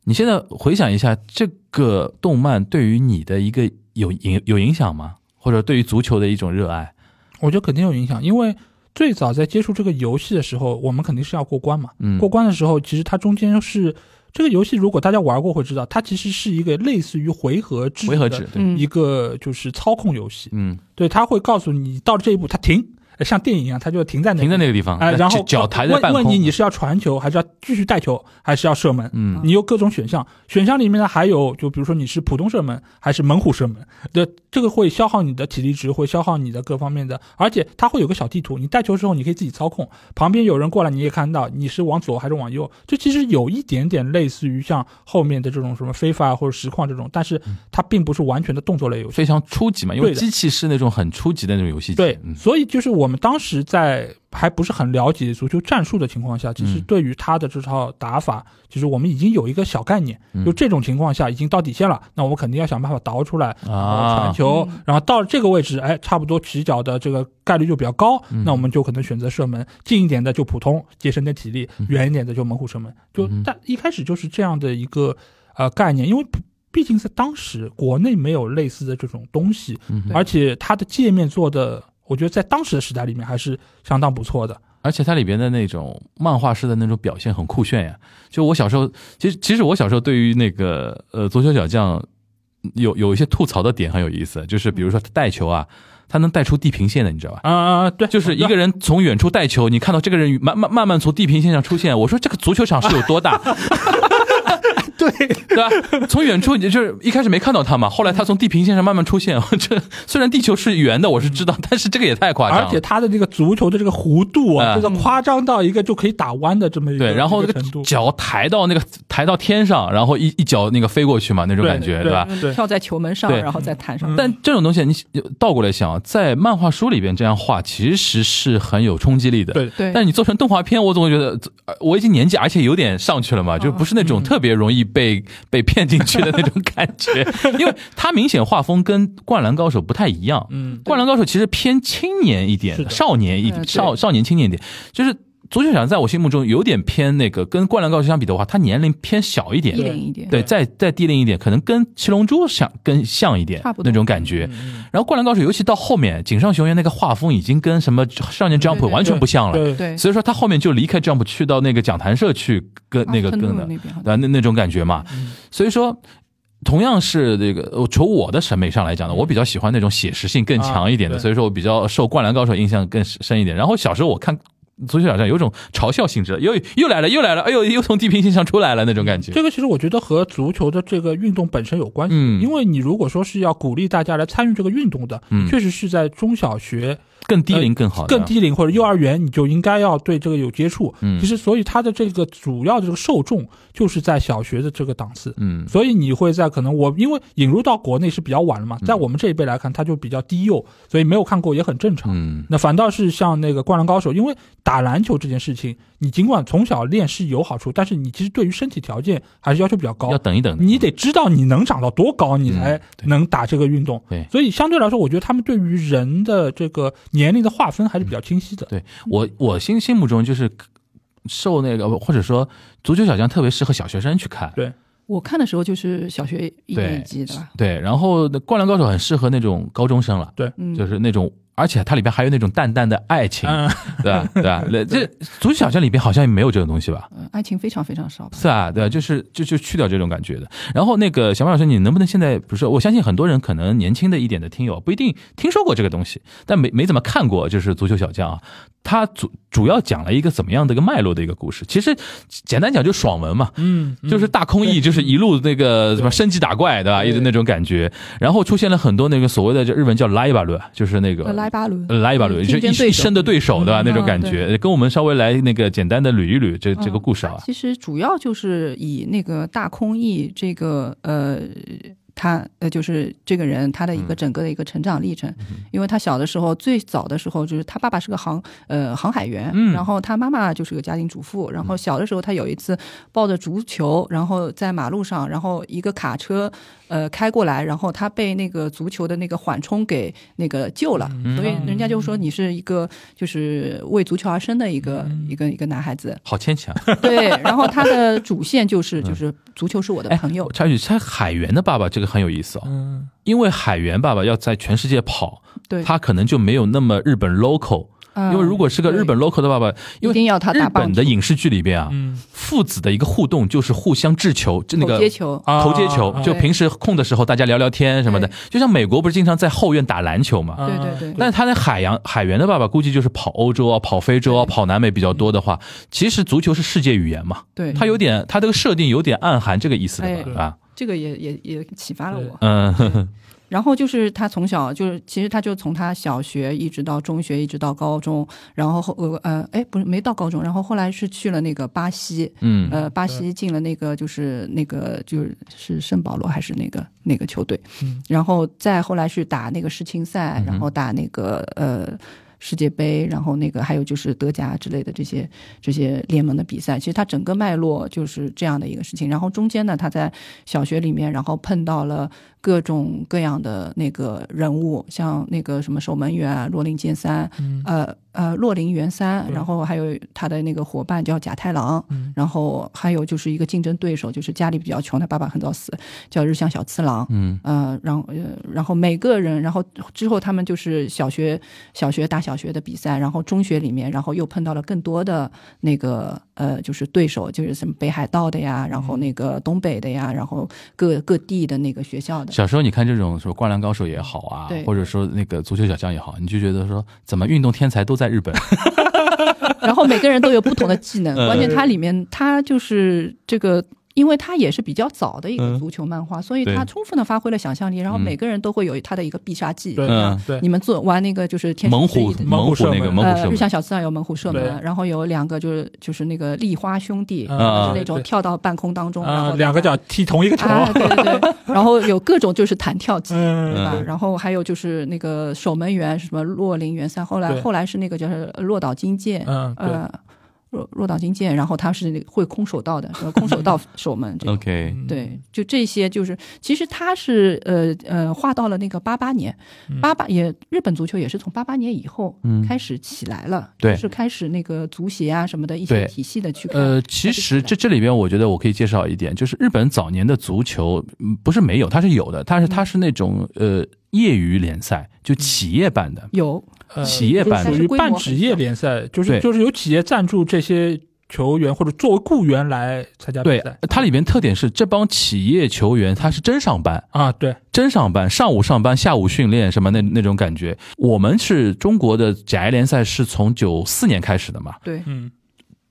你现在回想一下，这个动漫对于你的一个有影有影响吗？或者对于足球的一种热爱？我觉得肯定有影响，因为最早在接触这个游戏的时候，我们肯定是要过关嘛。嗯，过关的时候，其实它中间是这个游戏，如果大家玩过会知道，它其实是一个类似于回合制的回合制，一个就是操控游戏。嗯，对，它会告诉你到了这一步，它停，呃像电影一样，它就停在那里停在那个地方，哎，然后脚脚抬在问半空，问你你是要传球，还是要继续带球，还是要射门？嗯你有各种选项，选项里面呢还有，就比如说你是普通射门还是猛虎射门，对，这个会消耗你的体力值，会消耗你的各方面的，而且它会有个小地图，你带球之后你可以自己操控，旁边有人过来你也看到你是往左还是往右，这其实有一点点类似于像后面的这种什么非法或者实况这种，但是它并不是完全的动作类游戏。非常初级嘛，因为机器是那种很初级的那种游戏机，对，嗯所以就是我们当时在还不是很了解足球战术的情况下，其实嗯。对于他的这套打法，其实我们已经有一个小概念。嗯。就这种情况下已经到底线了，那我们肯定要想办法倒出来，然后啊传球，嗯。然后到了这个位置，哎，差不多起脚的这个概率就比较高，嗯。那我们就可能选择射门，近一点的就普通节省点体力，远一点的就猛虎射门。就但一开始就是这样的一个呃概念，因为毕毕竟在当时国内没有类似的这种东西，而且它的界面做的，我觉得在当时的时代里面还是相当不错的。而且它里边的那种漫画式的那种表现很酷炫呀。就我小时候，其实其实我小时候对于那个呃足球小将有有一些吐槽的点很有意思，就是比如说他带球啊，他能带出地平线的，你知道吧？啊啊啊，对，就是一个人从远处带球，你看到这个人慢慢慢慢从地平线上出现，我说这个足球场是有多大？对，对吧？从远处你就是一开始没看到他嘛，后来他从地平线上慢慢出现。这虽然地球是圆的，我是知道，但是这个也太夸张了。而且他的这个足球的这个弧度啊，嗯这个夸张到一个就可以打弯的这么一个对，然后那个脚抬到那个抬到天上，然后一一脚那个飞过去嘛，那种感觉，对吧？对跳在球门上，然后再弹上。嗯但这种东西你倒过来想，在漫画书里边这样画，其实是很有冲击力的。对对，但你做成动画片，我总会觉得呃我已经年纪，而且有点上去了嘛，就不是那种特别容易被 被骗进去的那种感觉，因为他明显画风跟《灌篮高手》不太一样。嗯，灌篮高手其实偏青年一点的少年一点少少年青年一点，就是足球小将在我心目中有点偏那个，跟灌篮高手相比的话，他年龄偏小一点低，龄一点。对，再再低龄一点，可能跟七龙珠像更像一点差不多那种感觉。嗯然后灌篮高手，尤其到后面井上雄彦那个画风已经跟什么少年 Jump 完全不像了，对对，所以说他后面就离开 Jump 去到那个讲坛社去跟那个啊跟的，愤怒那那那种感觉嘛。嗯所以说，同样是这个，呃从我的审美上来讲呢，我比较喜欢那种写实性更强一点的，啊所以说我比较受《灌篮高手》印象更深一点。然后小时候我看足球小将有种嘲笑性质的，又又来了又来了，哎呦，又从地平线上出来了那种感觉。这个其实我觉得和足球的这个运动本身有关系，嗯因为你如果说是要鼓励大家来参与这个运动的，嗯确实是在中小学更低龄更好的，更低龄或者幼儿园，你就应该要对这个有接触。嗯其实所以它的这个主要的这个受众就是在小学的这个档次。嗯所以你会在可能我因为引入到国内是比较晚了嘛，在我们这一辈来看，它就比较低幼，所以没有看过也很正常。嗯那反倒是像那个《灌篮高手》，因为打篮球这件事情，你尽管从小练是有好处，但是你其实对于身体条件还是要求比较高要。等一等，你得知道你能长到多高，你才能打这个运动。对所以相对来说，我觉得他们对于人的这个年龄的划分还是比较清晰的。对我我心心目中就是受那个或者说足球小将特别适合小学生去看，对我看的时候就是小学一年级的吧，对，然后《灌篮高手》很适合那种高中生了，对，就是那种，而且它里边还有那种淡淡的爱情，嗯，对吧？对吧？这足球小将里边好像也没有这种东西吧？呃爱情非常非常少。是啊，对吧？就是就就去掉这种感觉的。然后那个小马老师，你能不能现在，比如说，我相信很多人可能年轻的一点的听友不一定听说过这个东西，但没没怎么看过，就是足球小将啊。它主主要讲了一个怎么样的一个脉络的一个故事。其实简单讲就爽文嘛，嗯，嗯就是大空翼，就是一路那个什么升级打怪，对吧？一直那种感觉。然后出现了很多那个所谓的就日文叫拉伊巴伦，就是那个呃莱巴伦，呃拉伊巴伦，就一一生的对手，对吧？嗯那种感觉，跟我们稍微来那个简单的捋一捋这这个故事啊。其实主要就是以那个大空翼这个呃。他呃，就是这个人他的一个嗯。整个的一个成长历程，因为他小的时候最早的时候就是他爸爸是个航呃航海员，嗯。然后他妈妈就是个家庭主妇，然后小的时候他有一次抱着足球，然后在马路上，然后一个卡车呃开过来，然后他被那个足球的那个缓冲给那个救了，嗯。所以人家就说你是一个就是为足球而生的一个、嗯。一个一个男孩子，好牵强。对，然后他的主线就是就是足球是我的朋友。我，插一句，他海源的爸爸这个很有意思哦，嗯。因为海源爸爸要在全世界跑，对，他可能就没有那么日本 local。嗯。因为如果是个日本 local 的爸爸，因为一定要他日打本的影视剧里边啊，嗯。父子的一个互动就是互相掷球，就那个投接球，啊投接球，啊就平时空的时候大家聊聊天什么的，就像美国不是经常在后院打篮球嘛。啊对对对。但是他那海洋海员的爸爸估计就是跑欧洲啊、跑非洲啊、跑南美比较多的话，其实足球是世界语言嘛，对，他有点他这个设定有点暗含这个意思的哎吧？啊，这个也也也启发了我。嗯。呵 呵然后就是他从小就是，其实他就从他小学一直到中学，一直到高中，然后后呃呃，哎，不是没到高中，然后后来是去了那个巴西，嗯。呃，巴西进了那个就是那个就是是圣保罗还是那个那个球队，嗯。然后再后来是打那个世青赛，然后打那个呃世界杯，然后那个还有就是德甲之类的这些这些联盟的比赛，其实它整个脉络就是这样的一个事情。然后中间呢，他在小学里面，然后碰到了各种各样的那个人物，像那个什么守门员啊，罗林健三，嗯呃呃，洛林元三，然后还有他的那个伙伴叫贾太郎，嗯然后还有就是一个竞争对手，就是家里比较穷，他爸爸很早死，叫日向小次郎。嗯呃，然后呃，然后每个人，然后之后他们就是小学小学打小学的比赛，然后中学里面，然后又碰到了更多的那个呃，就是对手，就是什么北海道的呀，然后那个东北的呀，然后各各地的那个学校的。小时候你看这种说灌篮高手也好啊，或者说那个足球小将也好，你就觉得说怎么运动天才都在日本，然后每个人都有不同的技能，嗯关键它里面它就是这个。因为它也是比较早的一个嗯足球漫画，所以对它充分的发挥了想象力。然后嗯每个人都会有他的一个必杀技。对嗯对你们做玩那个就是天猛虎猛虎那个射门呃，猛虎射门，日向小次郎有猛虎射对门，然后有两个就是就是那个立花兄弟，嗯就是那种跳到半空当中，然啊后，两个脚踢同一个球，啊，对对对，然后有各种就是弹跳技。嗯对吧？嗯然后还有就是那个守门员什么洛林元三，后来后来是那个就是落岛金剑，嗯呃，落落岛金剑，然后他是那个会空手道的，呃空手道 守门。OK，嗯对，就这些，就是其实他是呃呃画到了那个八八年，八八也日本足球也是从八八年以后嗯开始起来了，对就是开始那个足协啊什么的一些体系的去。呃，其实这这里边我觉得我可以介绍一点，就是日本早年的足球嗯不是没有，它是有的，但是它是那种呃业余联赛，就企业版的。有。呃企业版的。属于半职业联赛，就是就是有企业赞助这些球员或者作为雇员来参加比赛，它里边特点是这帮企业球员他是真上班，啊，对，真上班，上午上班，下午训练，什么那那种感觉。我们是中国的甲 A 联赛是从九四年开始的嘛，对，嗯。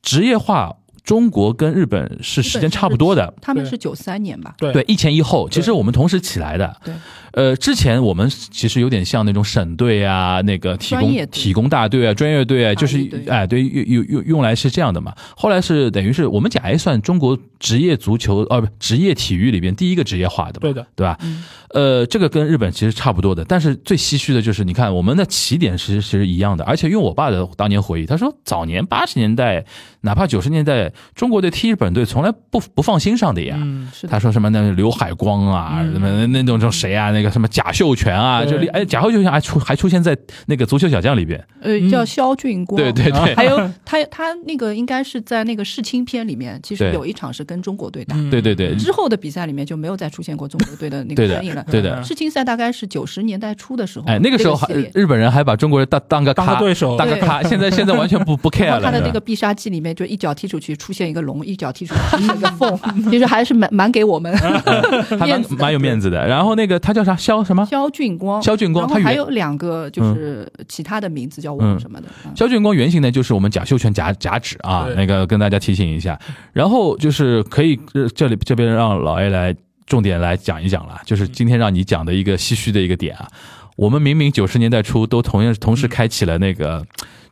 职业化中国跟日本是时间差不多的。他们是九三年吧？对对，一前一后，其实我们同时起来的。对，呃，之前我们其实有点像那种省队啊，那个体工体工大队啊，专业队啊，就是哎，对，用用用用来是这样的嘛。后来是等于是我们甲 A 算中国职业足球呃不职业体育里边第一个职业化的嘛，对的，对吧？嗯呃，这个跟日本其实差不多的，但是最唏嘘的就是，你看我们的起点其实其实一样的，而且用我爸的当年回忆，他说早年八十年代，哪怕九十年代，中国队踢日本队从来不不放心上的呀。嗯是的，他说什么那刘海光啊，嗯什么那种种谁啊，那个什么贾秀全啊，对。就哎贾秀全还出还出现在那个足球小将里边，呃，叫肖俊光。对对对。还有 他他那个应该是在那个世青篇里面，其实有一场是跟中国队打。嗯。对对对。之后的比赛里面就没有再出现过中国队的那个身影了。对的。世青赛大概是九十年代初的时候，哎，那个时候还日本人还把中国人当当个当个对手当个咖，现在现在完全不不 care 了。他的那个必杀技里面，就一脚踢出去出现一个龙，一脚踢出去出现一个凤，其实还是蛮蛮给我们 还蛮面子的。蛮有面子的。然后那个他叫啥？肖什么？肖俊光，肖俊光然后还他有两个就是其他的名字叫王什么的，嗯萧俊光原型呢，就是我们贾秀全贾贾指啊，那个跟大家提醒一下。然后就是可以呃这里这边让老 A 来重点来讲一讲了，就是今天让你讲的一个唏嘘的一个点啊。我们明明九十年代初都同样同时开启了那个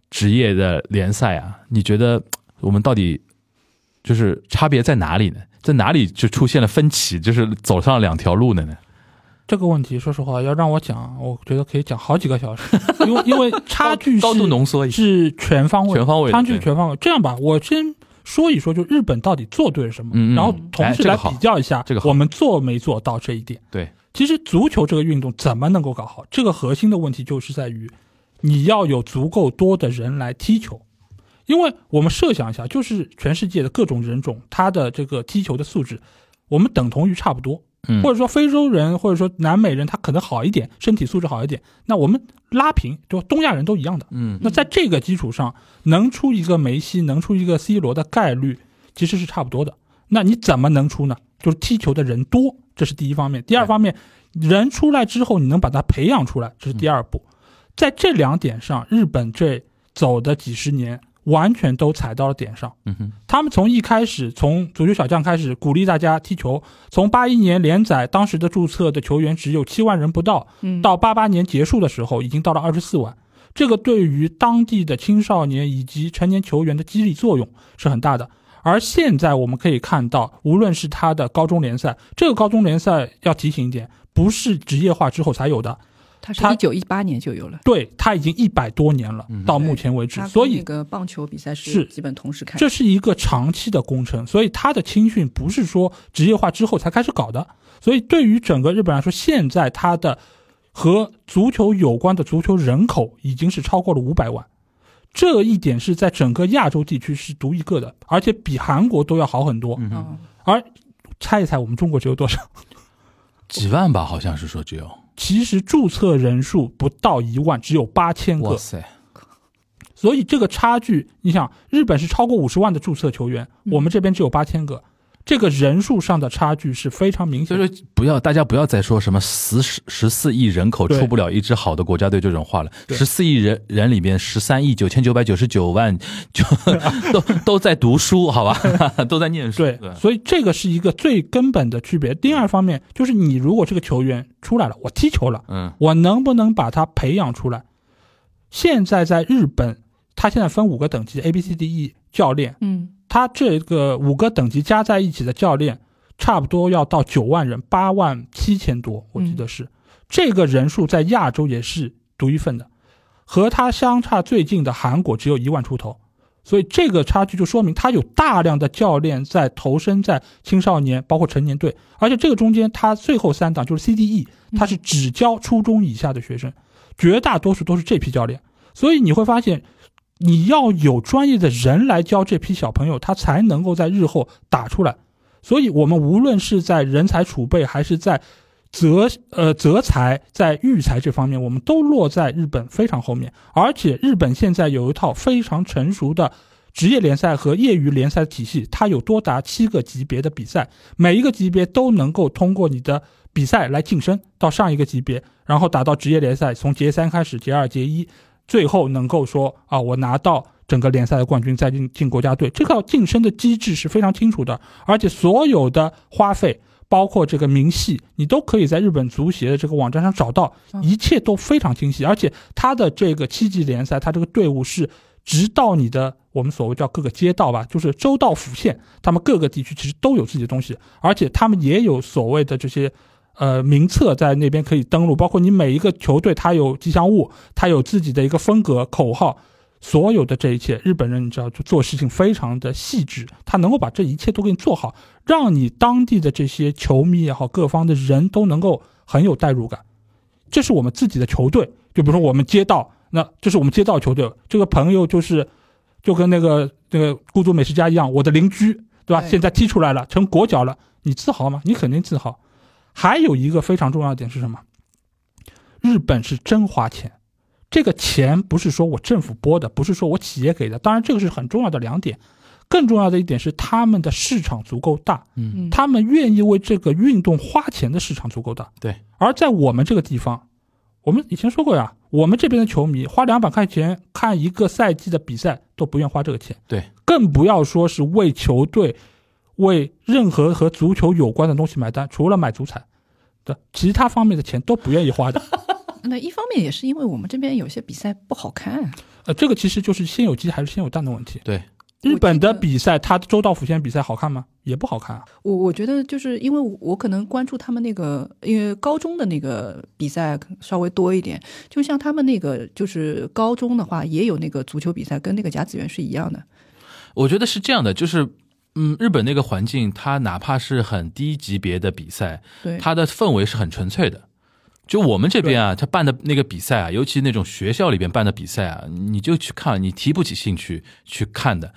职业的联赛啊，你觉得我们到底就是差别在哪里呢？在哪里就出现了分歧，就是走上两条路的呢？这个问题，说实话，要让我讲，我觉得可以讲好几个小时，因为因为差距 高度是浓缩，是全方位，全方位差距全方位。这样吧，我先说一说，就日本到底做对了什么，然后同时来比较一下，这个我们做没做到这一点。对，其实足球这个运动怎么能够搞好，这个核心的问题就是在于你要有足够多的人来踢球。因为我们设想一下，就是全世界的各种人种，他的这个踢球的素质，我们等同于差不多。嗯或者说非洲人，或者说南美人，他可能好一点，身体素质好一点。那我们拉平，就东亚人都一样的。嗯那在这个基础上，能出一个梅西，能出一个 C 罗的概率其实是差不多的。那你怎么能出呢？就是踢球的人多，这是第一方面。第二方面，人出来之后，你能把他培养出来，这是第二步。在这两点上，日本这走的几十年，完全都踩到了点上。嗯哼，他们从一开始，从足球小将开始鼓励大家踢球，从八一年连载，当时的注册的球员只有七万人不到，嗯，到八八年结束的时候，已经到了二十四万。这个对于当地的青少年以及成年球员的激励作用是很大的。而现在我们可以看到，无论是他的高中联赛，这个高中联赛要提醒一点，不是职业化之后才有的，他他是一九一八年就有了，对它已经一百多年了，到目前为止，所以那个棒球比赛是是基本同时开，这是一个长期的工程，所以它的青训不是说职业化之后才开始搞的。所以对于整个日本来说，现在它的和足球有关的足球人口已经是超过了五百万，这一点是在整个亚洲地区是独一个的，而且比韩国都要好很多。嗯，而猜一猜，我们中国只有多少？几万吧，好像是说只有。其实注册人数不到一万，只有八千个。塞，所以这个差距，你想，日本是超过五十万的注册球员，我们这边只有八千个，这个人数上的差距是非常明显的。所以说不要大家不要再说什么十十十四亿人口出不了一支好的国家队这种话了。十四亿人人里边，十三亿九千九百九十九万就 都都在读书，好吧，都在念书。对，所以这个是一个最根本的区别。第二方面就是，你如果这个球员出来了，我踢球了，嗯我能不能把他培养出来？现在在日本，他现在分五个等级，A、B、C、D、E 教练，嗯，他这个五个等级加在一起的教练，差不多要到九万人，八万七千多，我记得是、这个人数在亚洲也是独一份的，和他相差最近的韩国只有一万出头，所以这个差距就说明他有大量的教练在投身在青少年包括成年队，而且这个中间他最后三档就是 CDE，他是只教初中以下的学生，绝大多数都是这批教练，所以你会发现。你要有专业的人来教这批小朋友，他才能够在日后打出来。所以，我们无论是在人才储备，还是在择呃择才、在育才这方面，我们都落在日本非常后面。而且，日本现在有一套非常成熟的职业联赛和业余联赛体系，它有多达七个级别的比赛，每一个级别都能够通过你的比赛来晋升到上一个级别，然后打到职业联赛，从节三开始，节二、节一。最后能够说啊，我拿到整个联赛的冠军，再进进国家队，这套晋升的机制是非常清楚的，而且所有的花费，包括这个明细，你都可以在日本足协的这个网站上找到，一切都非常清晰。而且他的这个七级联赛，他这个队伍是直到你的我们所谓叫各个街道吧，就是州道府县，他们各个地区其实都有自己的东西，而且他们也有所谓的这些。呃，名册在那边可以登录，包括你每一个球队，它有吉祥物，它有自己的一个风格、口号，所有的这一切，日本人你知道，就做事情非常的细致，他能够把这一切都给你做好，让你当地的这些球迷也好，各方的人都能够很有代入感。这是我们自己的球队，就比如说我们街道，那这是我们街道球队，这个朋友就是就跟那个那个孤独美食家一样，我的邻居，对吧？对现在踢出来了，成国脚了，你自豪吗？你肯定自豪。还有一个非常重要的点是什么？日本是真花钱，这个钱不是说我政府拨的，不是说我企业给的，当然这个是很重要的两点。更重要的一点是他们的市场足够大，嗯。他们愿意为这个运动花钱的市场足够大。对，而在我们这个地方，我们以前说过呀，我们这边的球迷花两百块钱看一个赛季的比赛都不愿花这个钱，对，更不要说是为球队、为任何和足球有关的东西买单，除了买足彩的其他方面的钱都不愿意花的。那一方面也是因为我们这边有些比赛不好看，呃，这个其实就是先有鸡还是先有蛋的问题。对，日本的比赛，它周道府县比赛好看吗？也不好看啊。我我觉得就是因为我我可能关注他们那个，因为高中的那个比赛稍微多一点，就像他们那个就是高中的话，也有那个足球比赛，跟那个甲子园是一样的。我觉得是这样的，就是。嗯，日本那个环境，它哪怕是很低级别的比赛，对，它的氛围是很纯粹的。就我们这边啊，他办的那个比赛啊，尤其那种学校里边办的比赛啊，你就去看，你提不起兴趣去看的。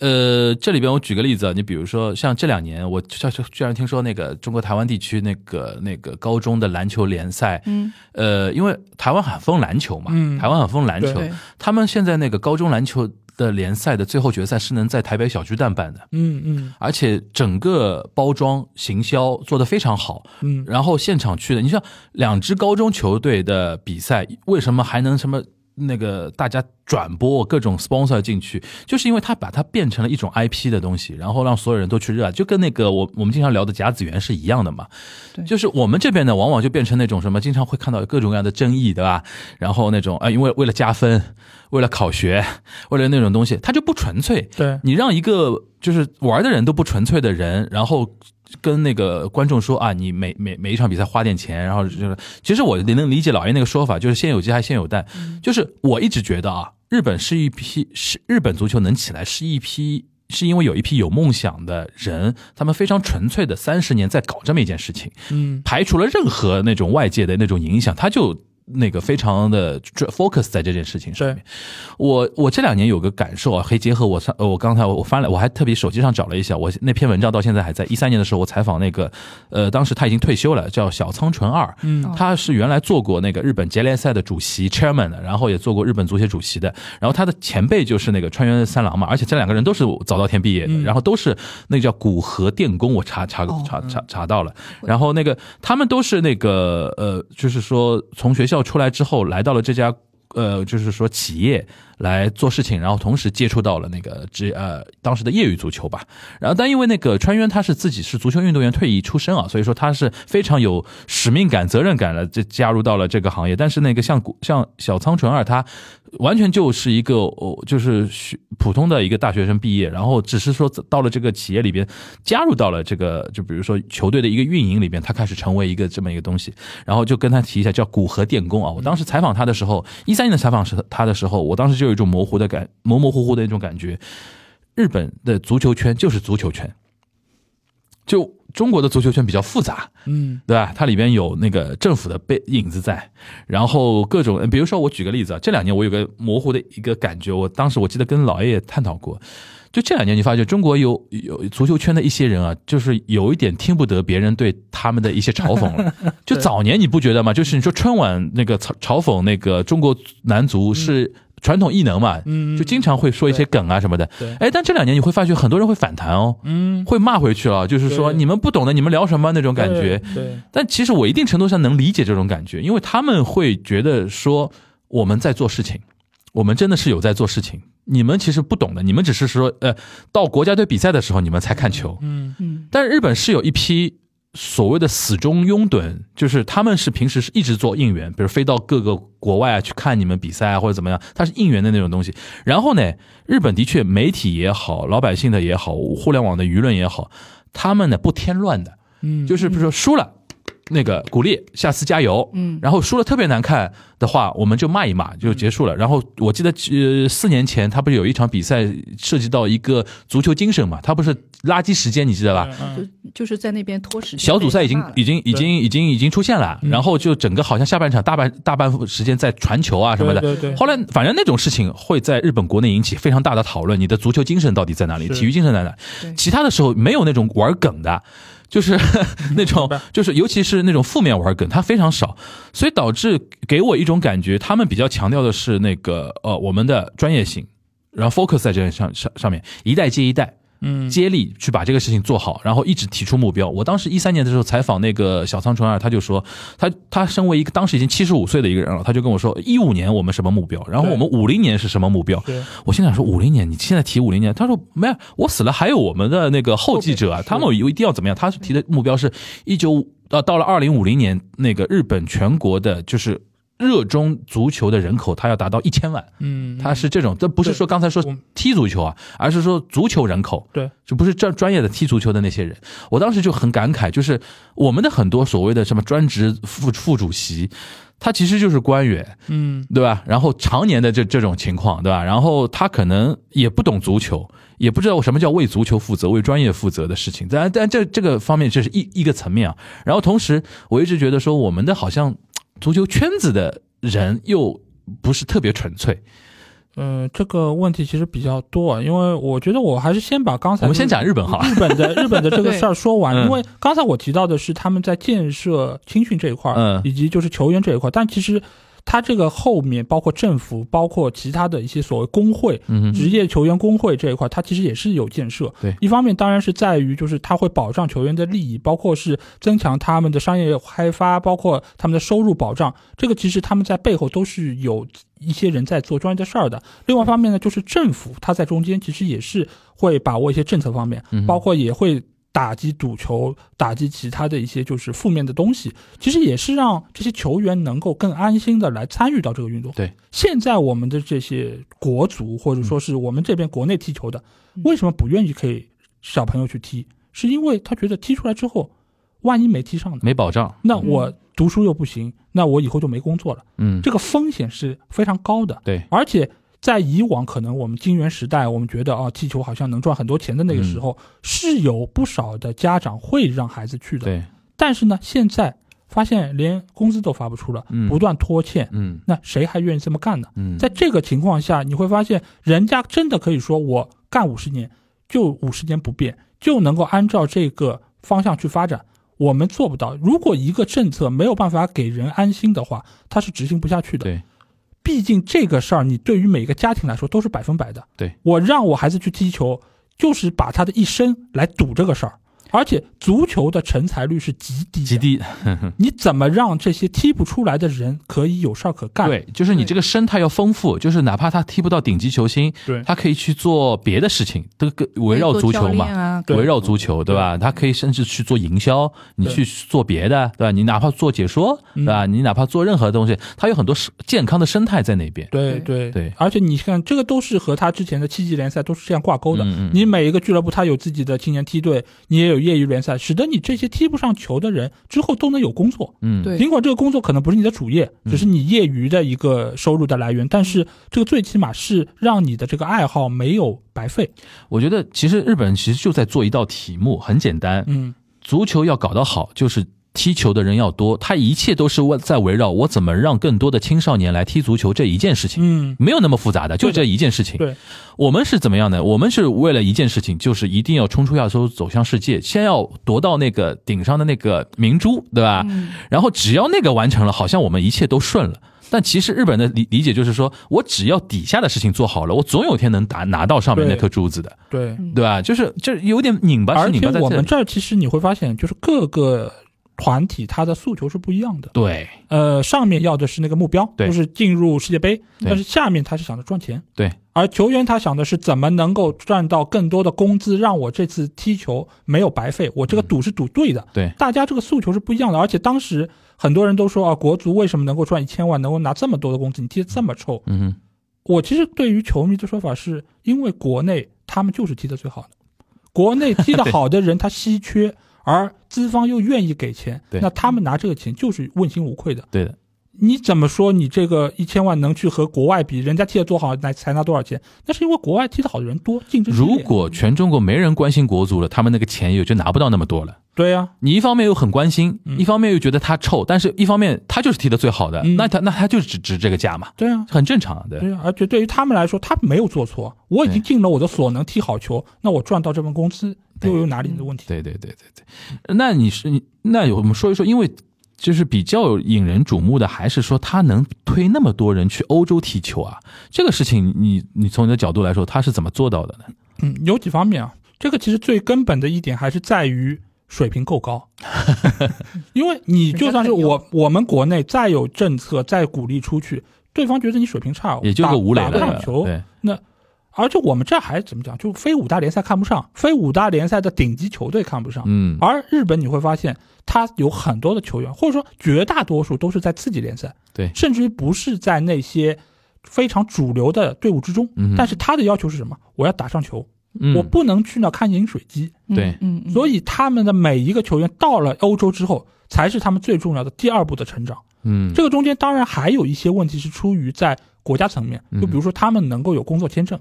呃，这里边我举个例子啊，你比如说像这两年，我居居然听说那个中国台湾地区那个那个高中的篮球联赛，嗯，呃，因为台湾很疯篮球嘛，嗯台湾很疯篮球，他们现在那个高中篮球的联赛的最后决赛是能在台北小巨蛋办的，嗯嗯。而且整个包装行销做得非常好，嗯，然后现场去的，你像两支高中球队的比赛，为什么还能什么那个大家转播各种 sponsor 进去，就是因为他把它变成了一种 IP 的东西，然后让所有人都去热爱，就跟那个我我们经常聊的甲子园是一样的嘛。对就是我们这边呢，往往就变成那种什么，经常会看到各种各样的争议，对吧？然后那种啊、因为为了加分，为了考学，为了那种东西，它就不纯粹。对，你让一个就是玩的人都不纯粹的人，然后跟那个观众说啊，你每每每一场比赛花点钱，然后就是，其实我能理解老爷那个说法，就是先有鸡还先有蛋，就是我一直觉得啊，日本是一批是日本足球能起来是一批。是因为有一批有梦想的人，他们非常纯粹的三十年在搞这么一件事情，嗯。排除了任何那种外界的那种影响，他就那个非常的 focus 在这件事情上面。我我这两年有个感受啊，可以结合我上呃我刚才我翻了，我还特别手机上找了一下，我那篇文章到现在还在。一三年的时候，我采访那个呃，当时他已经退休了，叫小仓纯二，嗯。他是原来做过那个日本杰联赛的主席 chairman 的，然后也做过日本足协主席的，然后他的前辈就是那个川原三郎嘛，而且这两个人都是早稻田毕业的，嗯。然后都是那个叫古河电工，我查查哦查查查到了，然后那个他们都是那个呃，就是说从学校出来之后来到了这家呃，就是说企业来做事情，然后同时接触到了那个职呃当时的业余足球吧。然后但因为那个川渊他是自己是足球运动员退役出身啊，所以说他是非常有使命感、责任感的，这加入到了这个行业。但是那个像像小仓纯二他。完全就是一个哦，就是普通的一个大学生毕业，然后只是说到了这个企业里边，加入到了这个就比如说球队的一个运营里边，他开始成为一个这么一个东西，然后就跟他提一下叫古河电工啊。我当时采访他的时候，一三年的采访是他的时候，我当时就有一种模糊的感，模模糊糊的那种感觉，日本的足球圈就是足球圈，就中国的足球圈比较复杂，嗯对吧？它里边有那个政府的背影子在，然后各种，比如说我举个例子啊，这两年我有个模糊的一个感觉，我当时我记得跟老爷爷探讨过，就这两年你发觉中国有有足球圈的一些人啊，就是有一点听不得别人对他们的一些嘲讽了。就早年你不觉得吗？就是你说春晚那个嘲嘲讽那个中国男足是传统异能嘛，嗯，就经常会说一些梗啊什么的。对哎，但这两年你会发觉很多人会反弹哦，嗯会骂回去了，就是说你们不懂的，你们聊什么那种感觉。对对但其实我一定程度上能理解这种感觉，因为他们会觉得说我们在做事情，我们真的是有在做事情。你们其实不懂的，你们只是说，呃，到国家队比赛的时候你们才看球。嗯嗯，但是日本是有一批所谓的死忠拥趸，就是他们是平时是一直做应援，比如飞到各个国外啊去看你们比赛啊或者怎么样，他是应援的那种东西。然后呢，日本的确媒体也好，老百姓的也好，互联网的舆论也好，他们呢不添乱的，嗯，就是比如说输了，那个鼓励下次加油，嗯然后输了特别难看的话，我们就骂一骂就结束了。然后我记得呃四年前他不是有一场比赛涉及到一个足球精神嘛，他不是垃圾时间你记得吧？就就是在那边拖时间，小组赛已经已经已经已经已经出现了，嗯然后就整个好像下半场大半大半时间在传球啊什么的。对对对后来反正那种事情会在日本国内引起非常大的讨论，你的足球精神到底在哪里？体育精神在哪？其他的时候没有那种玩梗的。就是 那种，就是尤其是那种负面玩梗，它非常少，所以导致给我一种感觉，他们比较强调的是那个呃我们的专业性。然后 focus 在这上上上面，一代接一代，嗯，接力去把这个事情做好，然后一直提出目标。我当时一三年的时候采访那个小仓纯二，他就说，他他身为一个当时已经七十五岁的一个人了，他就跟我说，一五年我们什么目标，然后我们五零年是什么目标。对，我心想说，五零年你现在提五零年，他说没有，我死了还有我们的那个后继者啊，他们一定要怎么样？他提的目标是一九呃到了二零五零年，那个日本全国的就是。热衷足球的人口，他要达到一千万，嗯，他是这种，这不是说刚才说踢足球啊，而是说足球人口，对，就不是专专业的踢足球的那些人。我当时就很感慨，就是我们的很多所谓的什么专职副副主席，他其实就是官员，嗯，对吧？然后常年的这这种情况，对吧？然后他可能也不懂足球，也不知道什么叫为足球负责、为专业负责的事情。但但这这个方面，这是一一个层面啊。然后同时，我一直觉得说，我们的好像足球圈子的人又不是特别纯粹。嗯，这个问题其实比较多，啊，因为我觉得我还是先把刚才我们先讲日本好了日本的日本的这个 事儿说完，嗯因为刚才我提到的是他们在建设青训这一块儿，嗯以及就是球员这一块儿，但其实他这个后面包括政府，包括其他的一些所谓工会，嗯职业球员工会这一块，它其实也是有建设。对一方面当然是在于就是它会保障球员的利益，包括是增强他们的商业开发，包括他们的收入保障。这个其实他们在背后都是有一些人在做专业的事儿的。另外一方面呢，就是政府它在中间其实也是会把握一些政策方面，嗯包括也会。打击赌球，打击其他的一些就是负面的东西，其实也是让这些球员能够更安心的来参与到这个运动。对，现在我们的这些国足，或者说是我们这边国内踢球的，嗯为什么不愿意给小朋友去踢？是因为他觉得踢出来之后，万一没踢上呢？没保障。那我读书又不行，那我以后就没工作了。嗯，这个风险是非常高的。对，而且在以往可能我们金元时代，我们觉得啊，踢球好像能赚很多钱的那个时候，是有不少的家长会让孩子去的。对，但是呢，现在发现连工资都发不出了，嗯不断拖欠，嗯那谁还愿意这么干呢？嗯，在这个情况下，你会发现，人家真的可以说，我干五十年，就五十年不变，就能够按照这个方向去发展。我们做不到。如果一个政策没有办法给人安心的话，它是执行不下去的。对，毕竟这个事儿，你对于每个家庭来说都是百分百的。对我让我孩子去踢球，就是把他的一生来赌这个事儿。而且足球的成才率是极低，极低。你怎么让这些踢不出来的人可以有事儿可干？对，就是你这个生态要丰富，就是哪怕他踢不到顶级球星，对他可以去做别的事情，都跟围绕足球嘛。啊，围绕足球，对吧？他可以甚至去做营销，你去做别的，对吧？你哪怕做解说，对吧？你哪怕做任何东西，他有很多生健康的生态在那边。对对对对而且你看，这个都是和他之前的七级联赛都是这样挂钩的。嗯嗯你每一个俱乐部他有自己的青年梯队，你也有业余联赛，使得你这些踢不上球的人之后都能有工作。嗯，对。尽管这个工作可能不是你的主业，只是你业余的一个收入的来源，但是这个最起码是让你的这个爱好没有白费。我觉得其实日本其实就在做一道题目，很简单，嗯，足球要搞得好，就是踢球的人要多，他一切都是为在围绕我怎么让更多的青少年来踢足球这一件事情。嗯，没有那么复杂的，就这一件事情。对，我们是怎么样的？我们是为了一件事情，就是一定要冲出亚洲，走向世界，先要夺到那个顶上的那个明珠，对吧？嗯然后只要那个完成了，好像我们一切都顺了。但其实日本的理理解就是说，我只要底下的事情做好了，我总有一天能拿拿到上面那颗珠子的，对。对吧？就是就是有点拧巴，是拧而且。我们这儿其实你会发现，就是各个团体他的诉求是不一样的。对呃，上面要的是那个目标，就是进入世界杯，但是下面他是想着赚钱。对，而球员他想的是怎么能够赚到更多的工资，让我这次踢球没有白费，我这个赌是赌对的。对大家这个诉求是不一样的，而且当时很多人都说啊，国足为什么能够赚一千万，能够拿这么多的工资？你踢得这么臭？嗯哼，我其实对于球迷的说法是，因为国内他们就是踢得最好的，国内踢得好的人他稀缺，而资方又愿意给钱，那他们拿这个钱就是问心无愧的。对的，你怎么说你这个一千万能去和国外比？人家踢得多好，拿才拿多少钱？那是因为国外踢得好的人多，竞争如果全中国没人关心国足了，他们那个钱也就拿不到那么多了。对呀、你一方面又很关心，嗯一方面又觉得他臭，但是一方面他就是踢得最好的，嗯那他那他就只值这个价嘛，对啊、很正常啊，对。对呀、而且对于他们来说，他没有做错，我已经尽了我的所能踢好球，那我赚到这份工资对又有哪里的问题？对对对对对，那你是你那我们说一说，因为就是比较引人瞩目的，还是说他能推那么多人去欧洲踢球啊？这个事情你，你从你的角度来说，他是怎么做到的呢？嗯，有几方面啊。这个其实最根本的一点还是在于水平够高，因为你就算是我我们国内再有政策再鼓励出去，对方觉得你水平差，也就个吴磊打不上球。那而且我们这还怎么讲？就非五大联赛看不上，非五大联赛的顶级球队看不上。嗯，而日本你会发现，他有很多的球员，或者说绝大多数都是在次级联赛，对，甚至于不是在那些非常主流的队伍之中。嗯，但是他的要求是什么？我要打上球。我不能去那看饮水机，对，嗯，所以他们的每一个球员到了欧洲之后，才是他们最重要的第二步的成长。嗯，这个中间当然还有一些问题是出于在国家层面，就比如说他们能够有工作签证，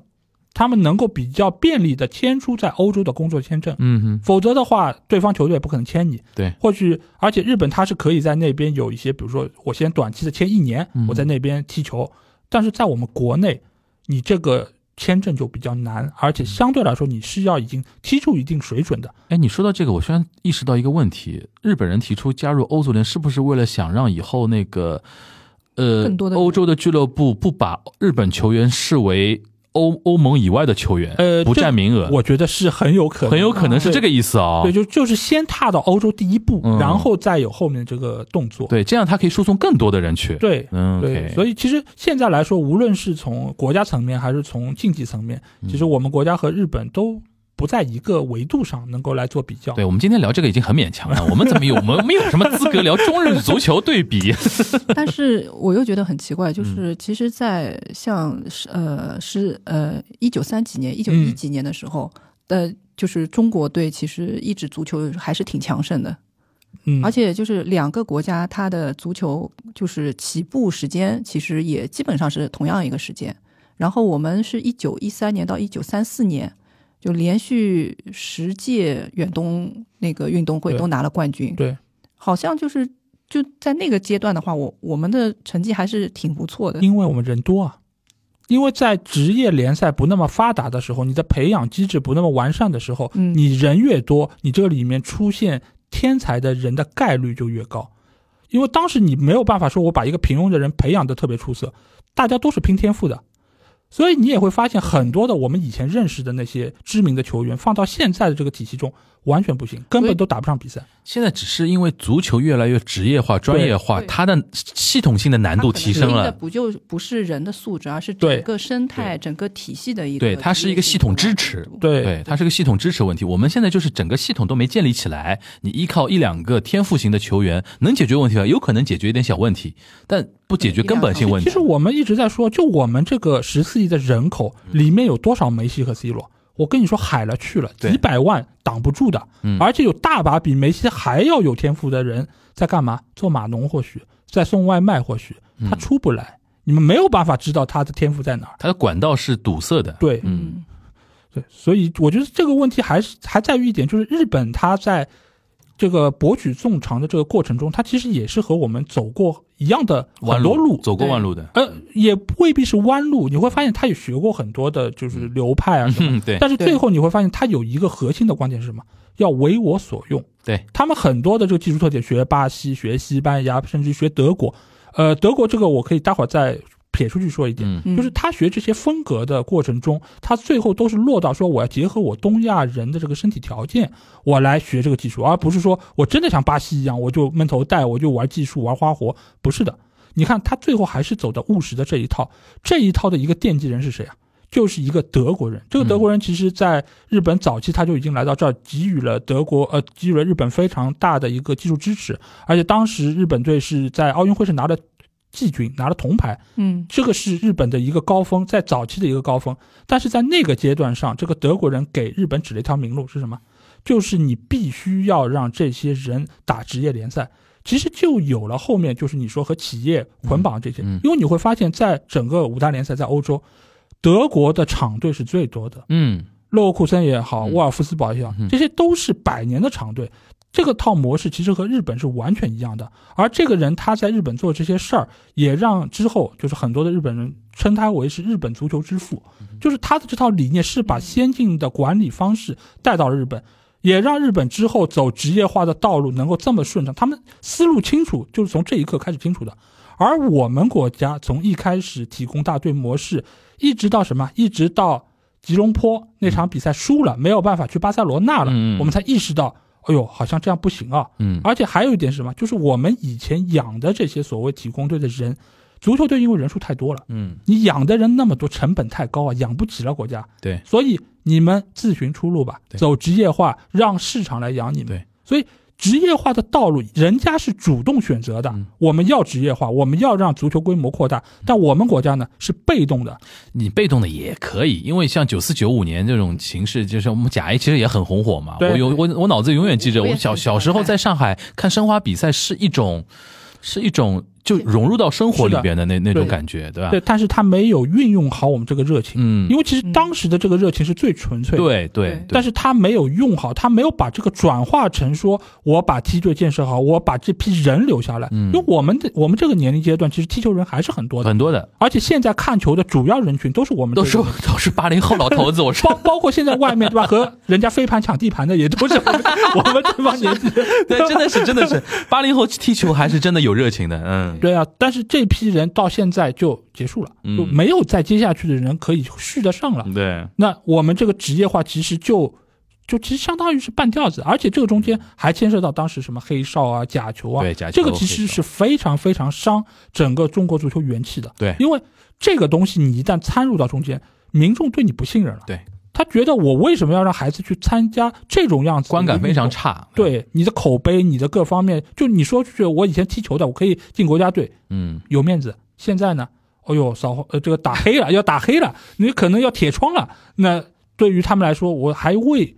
他们能够比较便利的签出在欧洲的工作签证。嗯哼，否则的话，对方球队也不可能签你。对，或许而且日本他是可以在那边有一些，比如说我先短期的签一年，我在那边踢球，但是在我们国内，你这个。签证就比较难，而且相对来说你是要已经踢出一定水准的。哎，你说到这个，我突然意识到一个问题：日本人提出加入欧足联，是不是为了想让以后那个呃欧洲的俱乐部不把日本球员视为？欧欧盟以外的球员，呃，不占名额，我觉得是很有可能，很有可能是这个意思啊。对，就就是先踏到欧洲第一步，然后再有后面这个动作。对，这样他可以输送更多的人去。对，嗯，对。所以其实现在来说，无论是从国家层面还是从竞技层面，其实我们国家和日本都。不在一个维度上能够来做比较。对我们今天聊这个已经很勉强了，我们怎么有我们没有什么资格聊中日足球对比？但是我又觉得很奇怪，就是其实，在像呃是呃一九三几年、一九一几年的时候，呃，就是中国队其实一直足球还是挺强盛的，嗯，而且就是两个国家它的足球就是起步时间其实也基本上是同样一个时间，然后我们是一九一三年到一九三四年。就连续十届远东那个运动会都拿了冠军，对，好像就是就在那个阶段的话，我我们的成绩还是挺不错的，因为我们人多啊，因为在职业联赛不那么发达的时候，你的培养机制不那么完善的时候，嗯，你人越多，你这个里面出现天才的人的概率就越高，因为当时你没有办法说我把一个平庸的人培养的特别出色，大家都是拼天赋的。所以你也会发现，很多的我们以前认识的那些知名的球员，放到现在的这个体系中。完全不行，根本都打不上比赛。现在只是因为足球越来越职业化、专业化，它的系统性的难度提升了。不就不是人的素质，而是整个生态、整个体系的一个。对，它是一个系统支持。对，对，它是个系统支持问题。我们现在就是整个系统都没建立起来，你依靠一两个天赋型的球员能解决问题吗？有可能解决一点小问题，但不解决根本性问题。其实我们一直在说，就我们这个十四亿的人口里面有多少梅西和 C 罗？我跟你说，海了去了，几百万挡不住的，而且有大把比梅西还要有天赋的人在干嘛？做码农，或许在送外卖，或许他出不来，你们没有办法知道他的天赋在哪儿。他的管道是堵塞的。对，嗯，对，所以我觉得这个问题还是还在于一点，就是日本他在。这个博取众长的这个过程中，他其实也是和我们走过一样的很多路，走过弯路的。呃，也未必是弯路，你会发现他也学过很多的，就是流派啊什么。对。但是最后你会发现，他有一个核心的观点是什么？要为我所用。对。他们很多的这个技术特点，学巴西、学西班牙，甚至学德国。呃，德国这个我可以待会儿再。撇出去说一点，就是他学这些风格的过程中，他最后都是落到说我要结合我东亚人的这个身体条件，我来学这个技术，而不是说我真的像巴西一样，我就闷头带，我就玩技术玩花活，不是的。你看他最后还是走的务实的这一套，这一套的一个奠基人是谁啊？就是一个德国人。这个德国人其实在日本早期他就已经来到这儿，给予了德国呃给予了日本非常大的一个技术支持，而且当时日本队是在奥运会是拿了。季军拿了铜牌，嗯，这个是日本的一个高峰，在早期的一个高峰。但是在那个阶段上，这个德国人给日本指了一条明路是什么？就是你必须要让这些人打职业联赛。其实就有了后面，就是你说和企业捆绑这些，因为你会发现在整个五大联赛，在欧洲，德国的厂队是最多的，嗯，勒沃库森也好，沃尔夫斯堡也好，这些都是百年的场队。这个套模式其实和日本是完全一样的，而这个人他在日本做这些事儿，也让之后就是很多的日本人称他为是日本足球之父，就是他的这套理念是把先进的管理方式带到了日本，也让日本之后走职业化的道路能够这么顺畅。他们思路清楚，就是从这一刻开始清楚的。而我们国家从一开始提供大队模式，一直到什么，一直到吉隆坡那场比赛输了，没有办法去巴塞罗那了，我们才意识到，哎呦，好像这样不行啊。嗯而且还有一点是什么，就是我们以前养的这些所谓体工队的人，足球队因为人数太多了，嗯，你养的人那么多，成本太高啊，养不起了国家。对所以你们自寻出路吧，对走职业化，让市场来养你们。对，所以职业化的道路，人家是主动选择的。嗯我们要职业化，我们要让足球规模扩大，但我们国家呢是被动的。你被动的也可以，因为像九四九五年这种形势，就是我们甲 A 其实也很红火嘛。我有我我脑子永远记着，我小小时候在上海看申花比赛是一种是一种就融入到生活里边的那那种感觉，对吧？对，但是他没有运用好我们这个热情，嗯因为其实当时的这个热情是最纯粹的。对对对，但是他没有用好，他没有把这个转化成说，我把梯队建设好，我把这批人留下来。嗯因为我们的我们这个年龄阶段，其实踢球人还是很多的，很多的而且现在看球的主要人群都是我们都是都是八零后老头子，我说包包括现在外面对吧，和人家飞盘抢地盘的也都是我们 我们这帮年纪。对，真的是真的是八零后踢球还是真的有热情的，嗯，对啊，但是这批人到现在就结束了，嗯。就没有再接下去的人可以续得上了。对，那我们这个职业化其实就就其实相当于是半吊子，而且这个中间还牵涉到当时什么黑哨啊、假球啊，对假球这个其实是非常非常伤整个中国足球元气的。对。因为这个东西你一旦参入到中间，民众对你不信任了，对，他觉得我为什么要让孩子去参加这种样子观感非常。差，，对你的口碑，你的各方面，就你说出去，我以前踢球的，我可以进国家队，嗯，有面子。现在呢，哎呦，扫呃这个打黑了，要打黑了，你可能要铁窗了。那对于他们来说，我还为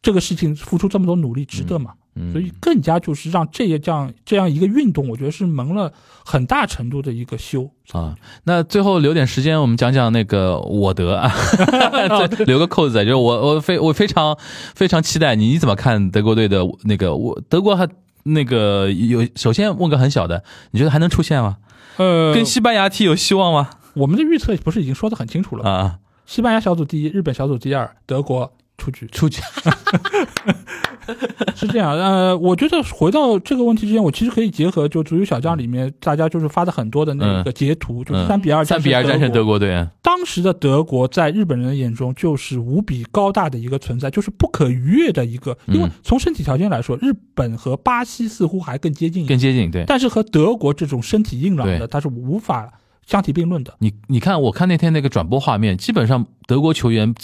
这个事情付出这么多努力，值得吗？嗯所以更加就是让这些这样这样一个运动，我觉得是蒙了很大程度的一个羞。啊，那最后留点时间，我们讲讲那个我德啊，再 留个扣子，就是我我非我非常非常期待你你怎么看德国队的那个我德国还那个有首先问个很小的，你觉得还能出现吗？呃，跟西班牙踢有希望吗？我们的预测不是已经说的很清楚了吗？啊，西班牙小组第一，日本小组第二，德国出局。出局 是这样，呃，我觉得回到这个问题之前，我其实可以结合就足球小将里面大家就是发的很多的那个截图，就是三比二嗯三比二战胜德国。国队，当时的德国在日本人的眼中就是无比高大的一个存在，就是不可逾越的一个。嗯因为从身体条件来说，日本和巴西似乎还更接近，更接近对。但是和德国这种身体硬朗的，他是无法相提并论的。你你看，我看那天那个转播画面，基本上德国球员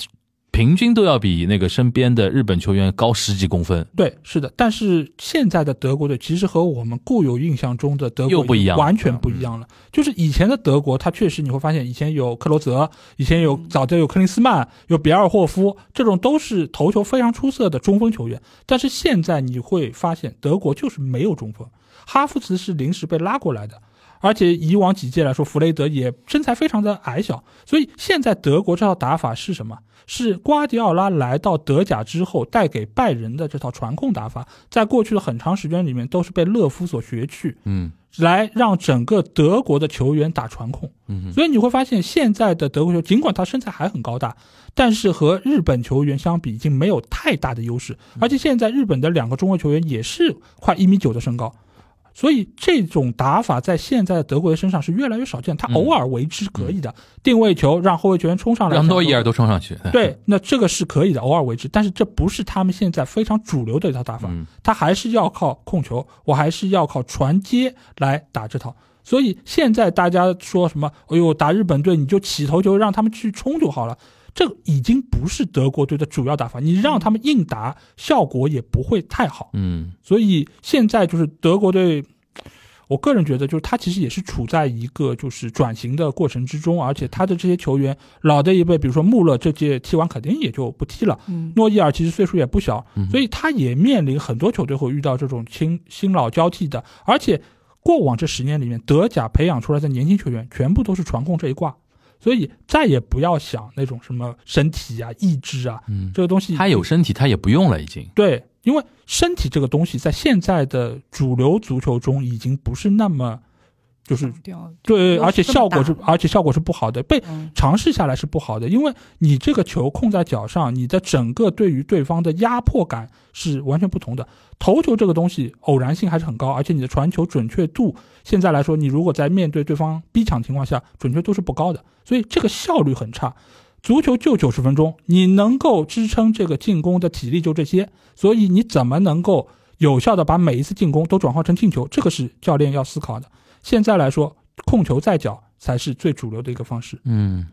平均都要比那个身边的日本球员高十几公分。对，是的，但是现在的德国队其实和我们固有印象中的德国又不一样完全不一样了。就是以前的德国，他确实你会发现，以前有克罗泽，以前有早就有克林斯曼，有比尔霍夫，这种都是头球非常出色的中锋球员。但是现在你会发现，德国就是没有中锋，哈弗茨是临时被拉过来的。而且以往几届来说，弗雷德也身材非常的矮小，所以现在德国这套打法是什么？是瓜迪奥拉来到德甲之后带给拜仁的这套传控打法，在过去的很长时间里面都是被勒夫所学去，嗯来让整个德国的球员打传控。嗯所以你会发现，现在的德国球，尽管他身材还很高大，但是和日本球员相比，已经没有太大的优势。而且现在日本的两个中国球员也是快一米九的身高，所以这种打法在现在的德国人身上是越来越少见。他嗯偶尔为之可以的，定位球让后卫球员冲上来，让诺伊尔都冲上去。对，那这个是可以的，偶尔为之，但是这不是他们现在非常主流的一套打法，嗯他还是要靠控球，我还是要靠传接来打这套。所以现在大家说什么，哎呦，打日本队你就起头球让他们去冲就好了，这个已经不是德国队的主要打法，你让他们硬打，效果也不会太好。嗯所以现在就是德国队，我个人觉得就是他其实也是处在一个就是转型的过程之中，而且他的这些球员老的一辈，比如说穆勒这届踢完肯定也就不踢了，嗯，诺伊尔其实岁数也不小嗯，所以他也面临很多球队会遇到这种新新老交替的，而且过往这十年里面，德甲培养出来的年轻球员全部都是传控这一挂。所以再也不要想那种什么身体啊、意志啊，嗯，这个东西他有身体，他也不用了，已经。对，因为身体这个东西在现在的主流足球中已经不是那么就是掉对，而且效果是，而且效果是不好的，被嗯尝试下来是不好的，因为你这个球控在脚上，你的整个对于对方的压迫感是完全不同的。头球这个东西偶然性还是很高，而且你的传球准确度，现在来说，你如果在面对对方逼抢情况下，准确度是不高的，所以这个效率很差。足球就九十分钟，你能够支撑这个进攻的体力就这些，所以你怎么能够有效的把每一次进攻都转化成进球？这个是教练要思考的。现在来说，控球在脚才是最主流的一个方式。嗯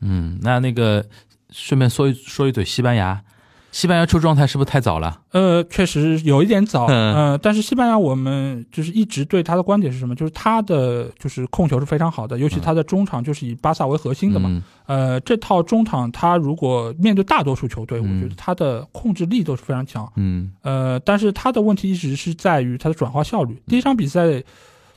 嗯，那那个顺便说一说一嘴西班牙，西班牙出状态是不是太早了？呃，确实有一点早，嗯呃，但是西班牙我们就是一直对他的观点是什么？就是他的就是控球是非常好的，尤其他的中场就是以巴萨为核心的嘛。嗯呃，这套中场他如果面对大多数球队，嗯我觉得他的控制力都是非常强。嗯呃，但是他的问题一直是在于他的转化效率。第一场比赛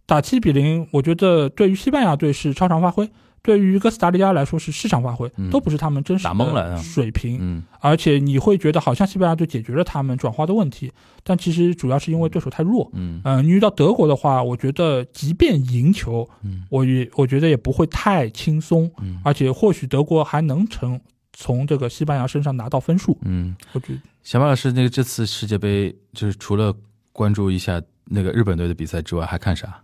打七比零，我觉得对于西班牙队是超常发挥，对于哥斯达黎加来说是市场发挥，嗯都不是他们真实打懵了的嗯水平。嗯而且你会觉得好像西班牙队解决了他们转化的问题，但其实主要是因为对手太弱。嗯嗯、你遇到德国的话，我觉得即便赢球，嗯我也我觉得也不会太轻松，嗯而且或许德国还能成从这个西班牙身上拿到分数。嗯，我觉得小马老师，那个这次世界杯就是除了关注一下那个日本队的比赛之外，还看啥？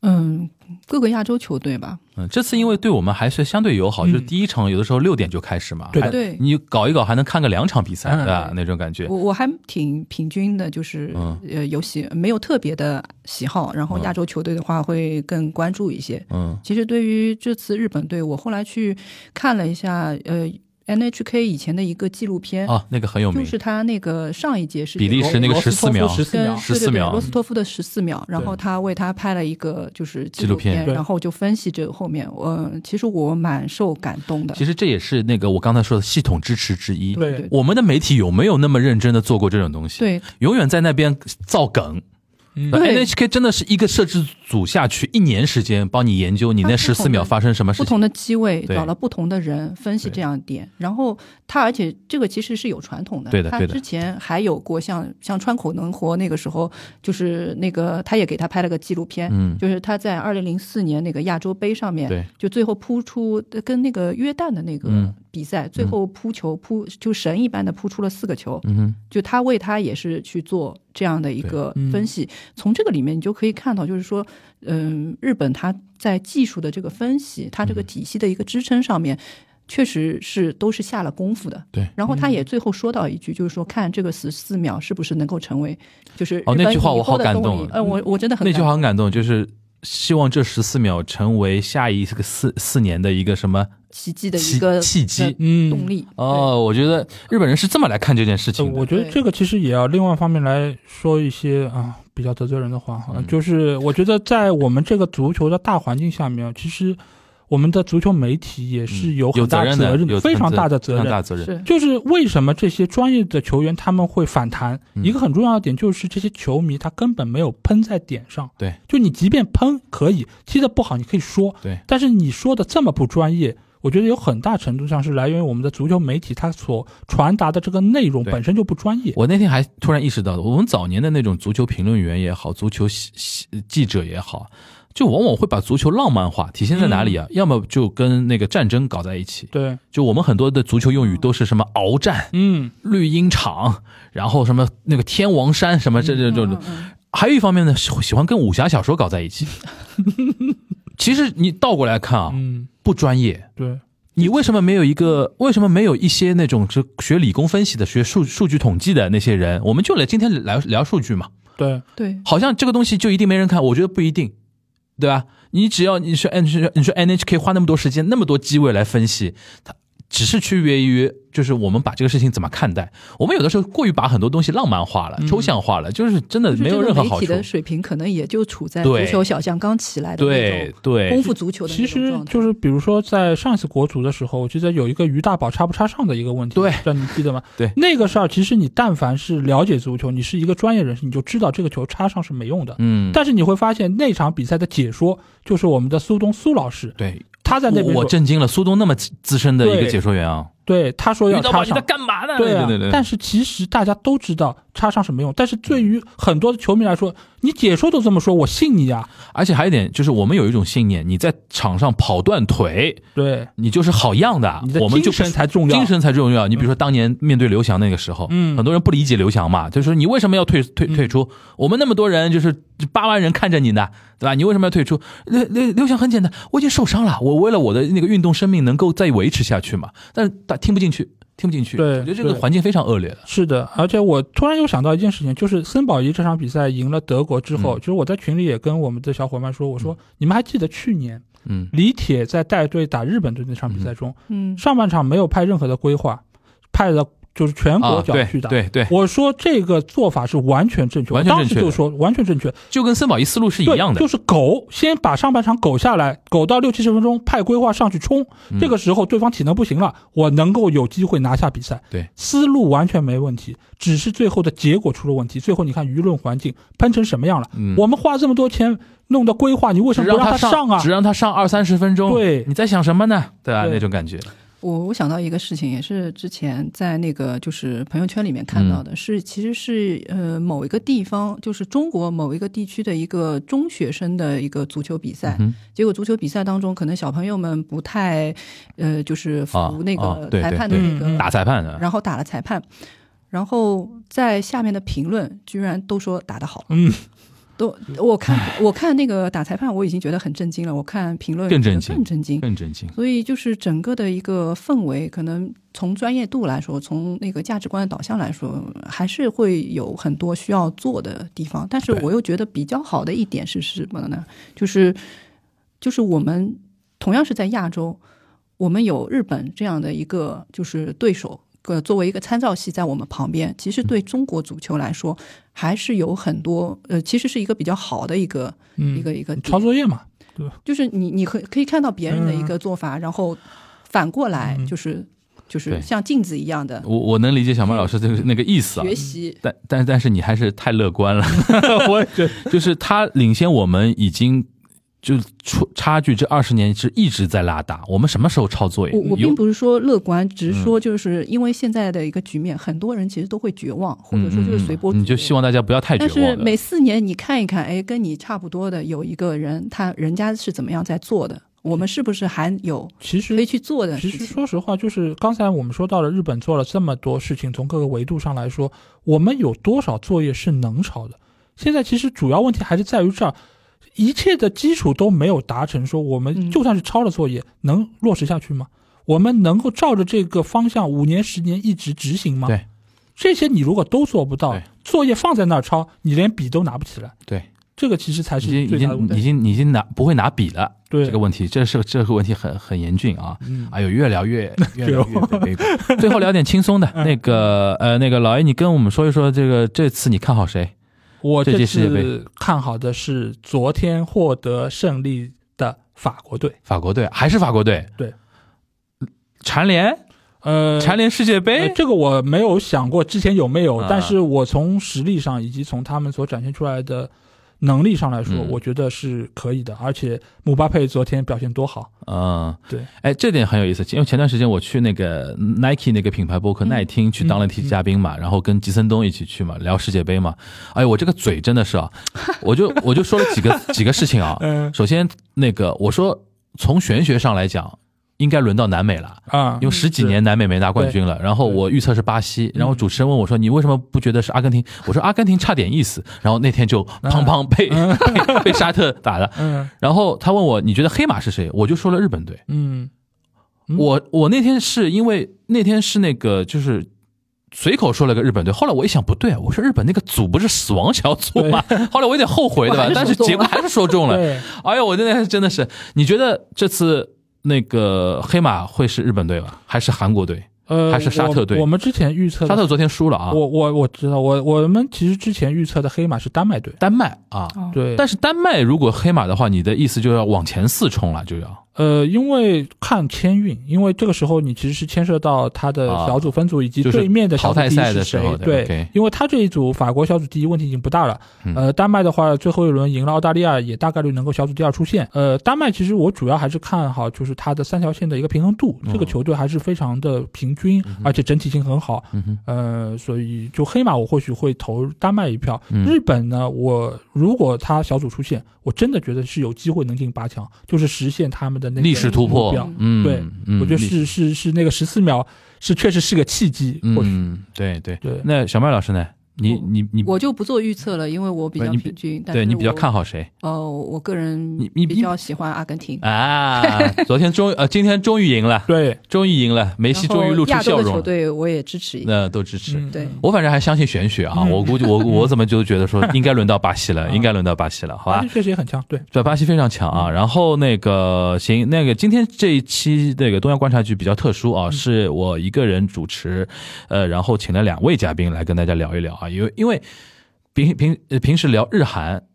嗯，各个亚洲球队吧，嗯，这次因为对我们还是相对友好，嗯。就是第一场有的时候六点就开始嘛，对对你搞一搞还能看个两场比赛，嗯。对吧？那种感觉。我，我还挺平均的，就是、嗯。呃有喜没有特别的喜好，然后嗯。亚洲球队的话会更关注一些。嗯。其实对于这次日本队，我后来去看了一下，呃，NHK 以前的一个纪录片，啊，那个很有名，就是他那个上一届是比利时那个罗斯托夫14秒跟十四秒，14对对对秒罗斯托夫的十四秒，然后他为他拍了一个就是纪录片对然后就分析这个后面，我其实我蛮受感动的其。实这也是那个我刚才说的系统支持之一。对对我们的媒体有没有那么认真的做过这种东西？，对永远在那边造梗。NHK 真的是一个摄制组下去一年时间帮你研究你那它十四秒发生什么事情。不同的机位对。找了不同的人分析这样的点，然后他而且这个其实是有传统的，对的对的。他之前还有过像像川口能活那个时候，就是那个他也给他拍了个纪录片，嗯。就是他在二零零四年那个亚洲杯上面，对，就最后扑出跟那个约旦的那个嗯比赛，最后扑球扑就神一般的扑出了四个球，嗯，就他为他也是去做这样的一个分析，从这个里面你就可以看到，就是说，嗯，日本他在技术的这个分析，他这嗯个体系的一个支撑上面。确实是都是下了功夫的，对。然后他也最后说到一句，就是说看这个十四秒是不是能够成为，就是哦那句话我好以后的动感动力呃，我我真的很那句话很感动，就是希望这十四秒成为下一个四四年的一个什么奇迹的一个契机。嗯动力。哦，我觉得日本人是这么来看这件事呃情的。我觉得这个其实也要另外方面来说一些啊比较得罪人的话就是我觉得在我们这个足球的大环境下面，其实我们的足球媒体也是有有很大责任的，任有非常大的责任。大责任。对是就是为什么这些专业的球员他们会反弹？嗯一个很重要的点就是这些球迷他根本没有喷在点上。对，就你即便喷可以踢得不好，你可以说，对，但是你说的这么不专业，我觉得有很大程度上是来源于我们的足球媒体它所传达的这个内容本身就不专业。我那天还突然意识到，我们早年的那种足球评论员也好，足球记记者也好，就往往会把足球浪漫化，体现在哪里啊？要么就跟那个战争搞在一起，对，就我们很多的足球用语都是什么鏖战、嗯，绿茵场，然后什么那个天王山什么这这这种嗯，嗯还有一方面呢，喜喜欢跟武侠小说搞在一起。其实你倒过来看啊，嗯，不专业。对，你为什么没有一个？为什么没有一些那种是学理工分析的、学数数据统计的那些人？我们就来今天来聊数据嘛。对，对，好像这个东西就一定没人看，我觉得不一定，对吧？你只要你说 N 你说 NHK 花那么多时间、那么多机位来分析，它只是区别于就是我们把这个事情怎么看待。我们有的时候过于把很多东西浪漫化了、嗯。抽象化了，就是真的没有任何好处。个媒体的水平可能也就处在足球小将刚起来的那对种对功夫足球的其实就是比如说在上一次国足的时候，我记得有一个于大宝插不插上的一个问题，对。这你记得吗？对。那个事儿，其实你但凡是了解足球，你是一个专业人士，你就知道这个球插上是没用的。嗯，但是你会发现那场比赛的解说就是我们的苏东苏老师，对，他在那边我震惊了，苏东那么资资深的一个解说员啊，对他说要插上。你在，干嘛呢？对啊对对对，但是其实大家都知道插上什么用。但是对于很多的球迷来说，你解说都这么说，我信你啊。而且还有一点就是，我们有一种信念，你在场上跑断腿，对，你就是好样的你的，我们就精神才重要精神才重要。你比如说当年面对刘翔那个时候，嗯很多人不理解刘翔嘛，就说你为什么要退退退出？我们那么多人，就是八万人看着你呢，对吧？你为什么要退出？刘刘刘翔很简单，我已经受伤了，我为了我的那个运动生命能够再维持下去嘛。但是他听不进去，听不进去。对我觉得这个环境非常恶劣的。是的，而且我突然又想到一件事情，就是森保一这场比赛赢了德国之后，嗯。就是我在群里也跟我们的小伙伴说，我说、你们还记得去年嗯。李铁在带队打日本队那场比赛中，嗯，上半场没有派任何的规划，派了就是全国啊，对脚去打。对对，我说这个做法是完全正确，完全正确当时就说完全正确，就跟森保一思路是一，样的。就是苟先把上半场苟下来，苟到六七十分钟，派规划上去冲，嗯这个时候对方体能不行了，我能够有机会拿下比赛。对，思路完全没问题，只是最后的结果出了问题。最后你看舆论环境喷成什么样了？嗯我们花这么多钱弄的规划，你为什么不让他上啊只？让他上二三十分钟。对你在想什么呢？对吧？对那种感觉。我我想到一个事情，也是之前在那个就是朋友圈里面看到的，是其实是呃某一个地方，就是中国某一个地区的一个中学生的一个足球比赛。嗯结果足球比赛当中，可能小朋友们不太呃就是啊服那个裁判的那个，嗯打裁判的，然后打了裁判，然后在下面的评论居然都说打得好。嗯，都我看我看那个打裁判，我已经觉得很震惊了。我看评论更震惊更震惊。更震惊。所以就是整个的一个氛围，可能从专业度来说，从那个价值观的导向来说，还是会有很多需要做的地方。但是我又觉得比较好的一点是什么呢？就是就是我们同样是在亚洲，我们有日本这样的一个就是对手。呃，作为一个参照系在我们旁边，其实对中国足球来说，还是有很多呃，其实是一个比较好的一个、嗯一个一个点抄作业嘛，对就是你你可可以看到别人的一个做法，然后反过来嗯就是就是像镜子一样的我我能理解小麦老师这个那个意思啊，学习。但但但是你还是太乐观了。我也觉得，就是他领先我们已经就出差距，这二十年是一直在拉大。我们什么时候抄作业？我我并不是说乐观，只嗯是说就是因为现在的一个局面，很多人其实都会绝望，或者说就是随波逐流。嗯嗯嗯你就希望大家不要太绝但是。每四年你看一看，哎，跟你差不多的有一个人，他人家是怎么样在做的，我们是不是还有其实可以去做的其实？说实话，就是刚才我们说到了日本做了这么多事情，从各个维度上来说，我们有多少作业是能抄的？现在其实主要问题还是在于这儿，一切的基础都没有达成，说我们嗯就算是抄了作业，能落实下去吗？我们能够照着这个方向五年、十年一直执行吗？对，这些你如果都做不到，作业放在那儿抄，你连笔都拿不起来，对，这个其实才是已经已最大的问题。经已经已经拿不会拿笔了。对这个问题，这是这个问题很很严峻啊。嗯哎呦，越聊越 越聊越悲观。最后聊点轻松的，那个呃，那个老爷，你跟我们说一说这个这次你看好谁？这我这次看好的是昨天获得胜利的法国队。法国队还是法国队？对，蝉联？呃，蝉联世界呃杯，这个我没有想过之前有没有，啊。但是我从实力上以及从他们所展现出来的能力上来说，嗯我觉得是可以的。而且姆巴佩昨天表现多好，嗯，对，哎，这点很有意思，因为前段时间我去那个 Nike 那个品牌博客嗯耐听去当了期嘉宾嘛，然后跟吉森东一起去嘛，聊世界杯嘛。哎，我这个嘴真的是啊，我就我就说了几个几个事情啊。嗯首先，那个我说从玄学上来讲，应该轮到南美了。啊，因为十几年南美没拿冠军了，然后我预测是巴西，然后主持人问我说：“你为什么不觉得是阿根廷？”我说：“阿根廷差点意思。”然后那天就砰砰被 被 被沙特打了。嗯然后他问我：“你觉得黑马是谁？”我就说了日本队。嗯嗯我我那天是因为那天是那个就是随口说了个日本队，后来我一想不对，我说日本那个组不是死亡小组吗？后来我有点后悔，对吧但是结果还是说中了。哎呦，我真的是真的是，你觉得这次那个黑马会是日本队吧，还是韩国队？呃，还是沙特队？我我们之前预测的沙特昨天输了啊，我我我知道，我我们其实之前预测的黑马是丹麦队，丹麦啊。哦。对，但是丹麦如果黑马的话，你的意思就要往前四冲了，就要呃，因为看签运，因为这个时候你其实是牵涉到他的小组分组以及对面的小组第一是谁对因为他这一组法国小组第一问题已经不大了。嗯呃，丹麦的话，最后一轮赢了澳大利亚，也大概率能够小组第二出线。呃，丹麦其实我主要还是看好就是他的三条线的一个平衡度，这个球队还是非常的平均，而且整体性很好。嗯，呃，所以就黑马我或许会投丹麦一票。嗯日本呢，我如果他小组出线，我真的觉得是有机会能进八强，就是实现他们的那个历史突破标。嗯，对嗯我觉得是是是那个十四秒，是确实是个契机。或许嗯，对对。对，那小麦老师呢？你你你，我就不做预测了，因为我比较平均。对你比较看好谁哦，我个人你你比较喜欢阿根廷。啊？昨天终呃，今天终于赢了，对，终于赢了，梅西终于露出亚洲的球笑容了，队我也支持一下。那都支持。嗯对，我反正还相信玄学啊，嗯我估计我 我怎么就觉得说应该轮到巴西了，应该轮到巴西了，好吧？确实也很强。对，对，巴西非常强啊。然后那个行，那个今天这一期那个东亚观察局比较特殊啊，是我一个人主持，呃，然后请了两位嘉宾来跟大家聊一聊啊，因为因为平平呃平时聊日韩。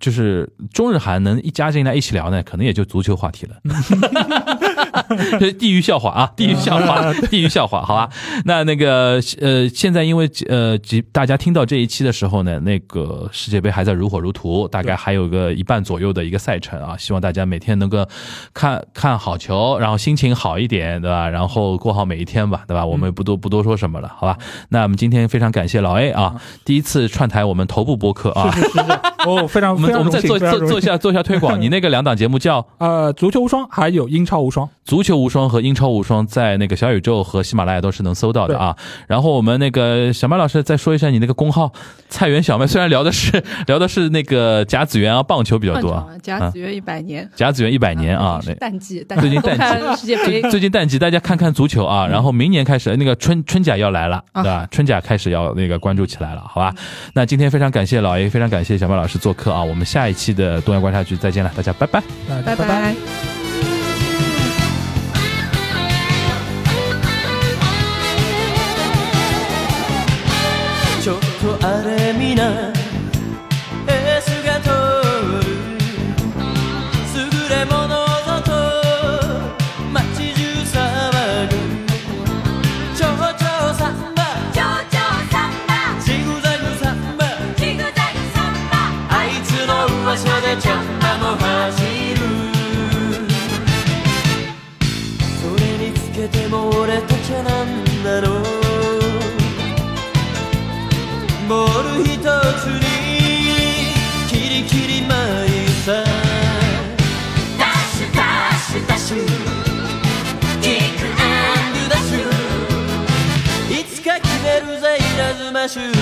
就是中日韩能一加进来一起聊呢，可能也就足球话题了，这是地域笑话啊，地域笑话，地域笑话，好吧？那那个呃，现在因为呃，即大家听到这一期的时候呢，那个世界杯还在如火如荼，大概还有个一半左右的一个赛程啊，希望大家每天能够看看好球，然后心情好一点，对吧？然后过好每一天吧，对吧？我们不多不多说什么了，好吧？那我们今天非常感谢老 A 啊，第一次串台我们头部播客啊，是是是是，哦，非常我我们再做做做一下做一下推广，你那个两档节目叫。呃，足球无双还有英超无双。足球无双和英超无双在那个小宇宙和喜马拉雅都是能搜到的啊。然后我们那个小麦老师再说一下你那个公号“菜园小麦”，虽然聊的是 聊的是那个甲子园啊棒球比较多啊，甲子园一百年，甲子园一百年啊，淡季，最近淡季世界杯最最近淡季，大家看看足球啊。然后明年开始那个春春甲要来了，啊对吧？春甲开始要那个关注起来了，好吧？那今天非常感谢老 A，非常感谢小麦老师做客啊。我们下一期的东亚观察局再见了，大家拜拜。那拜拜拜。shoes.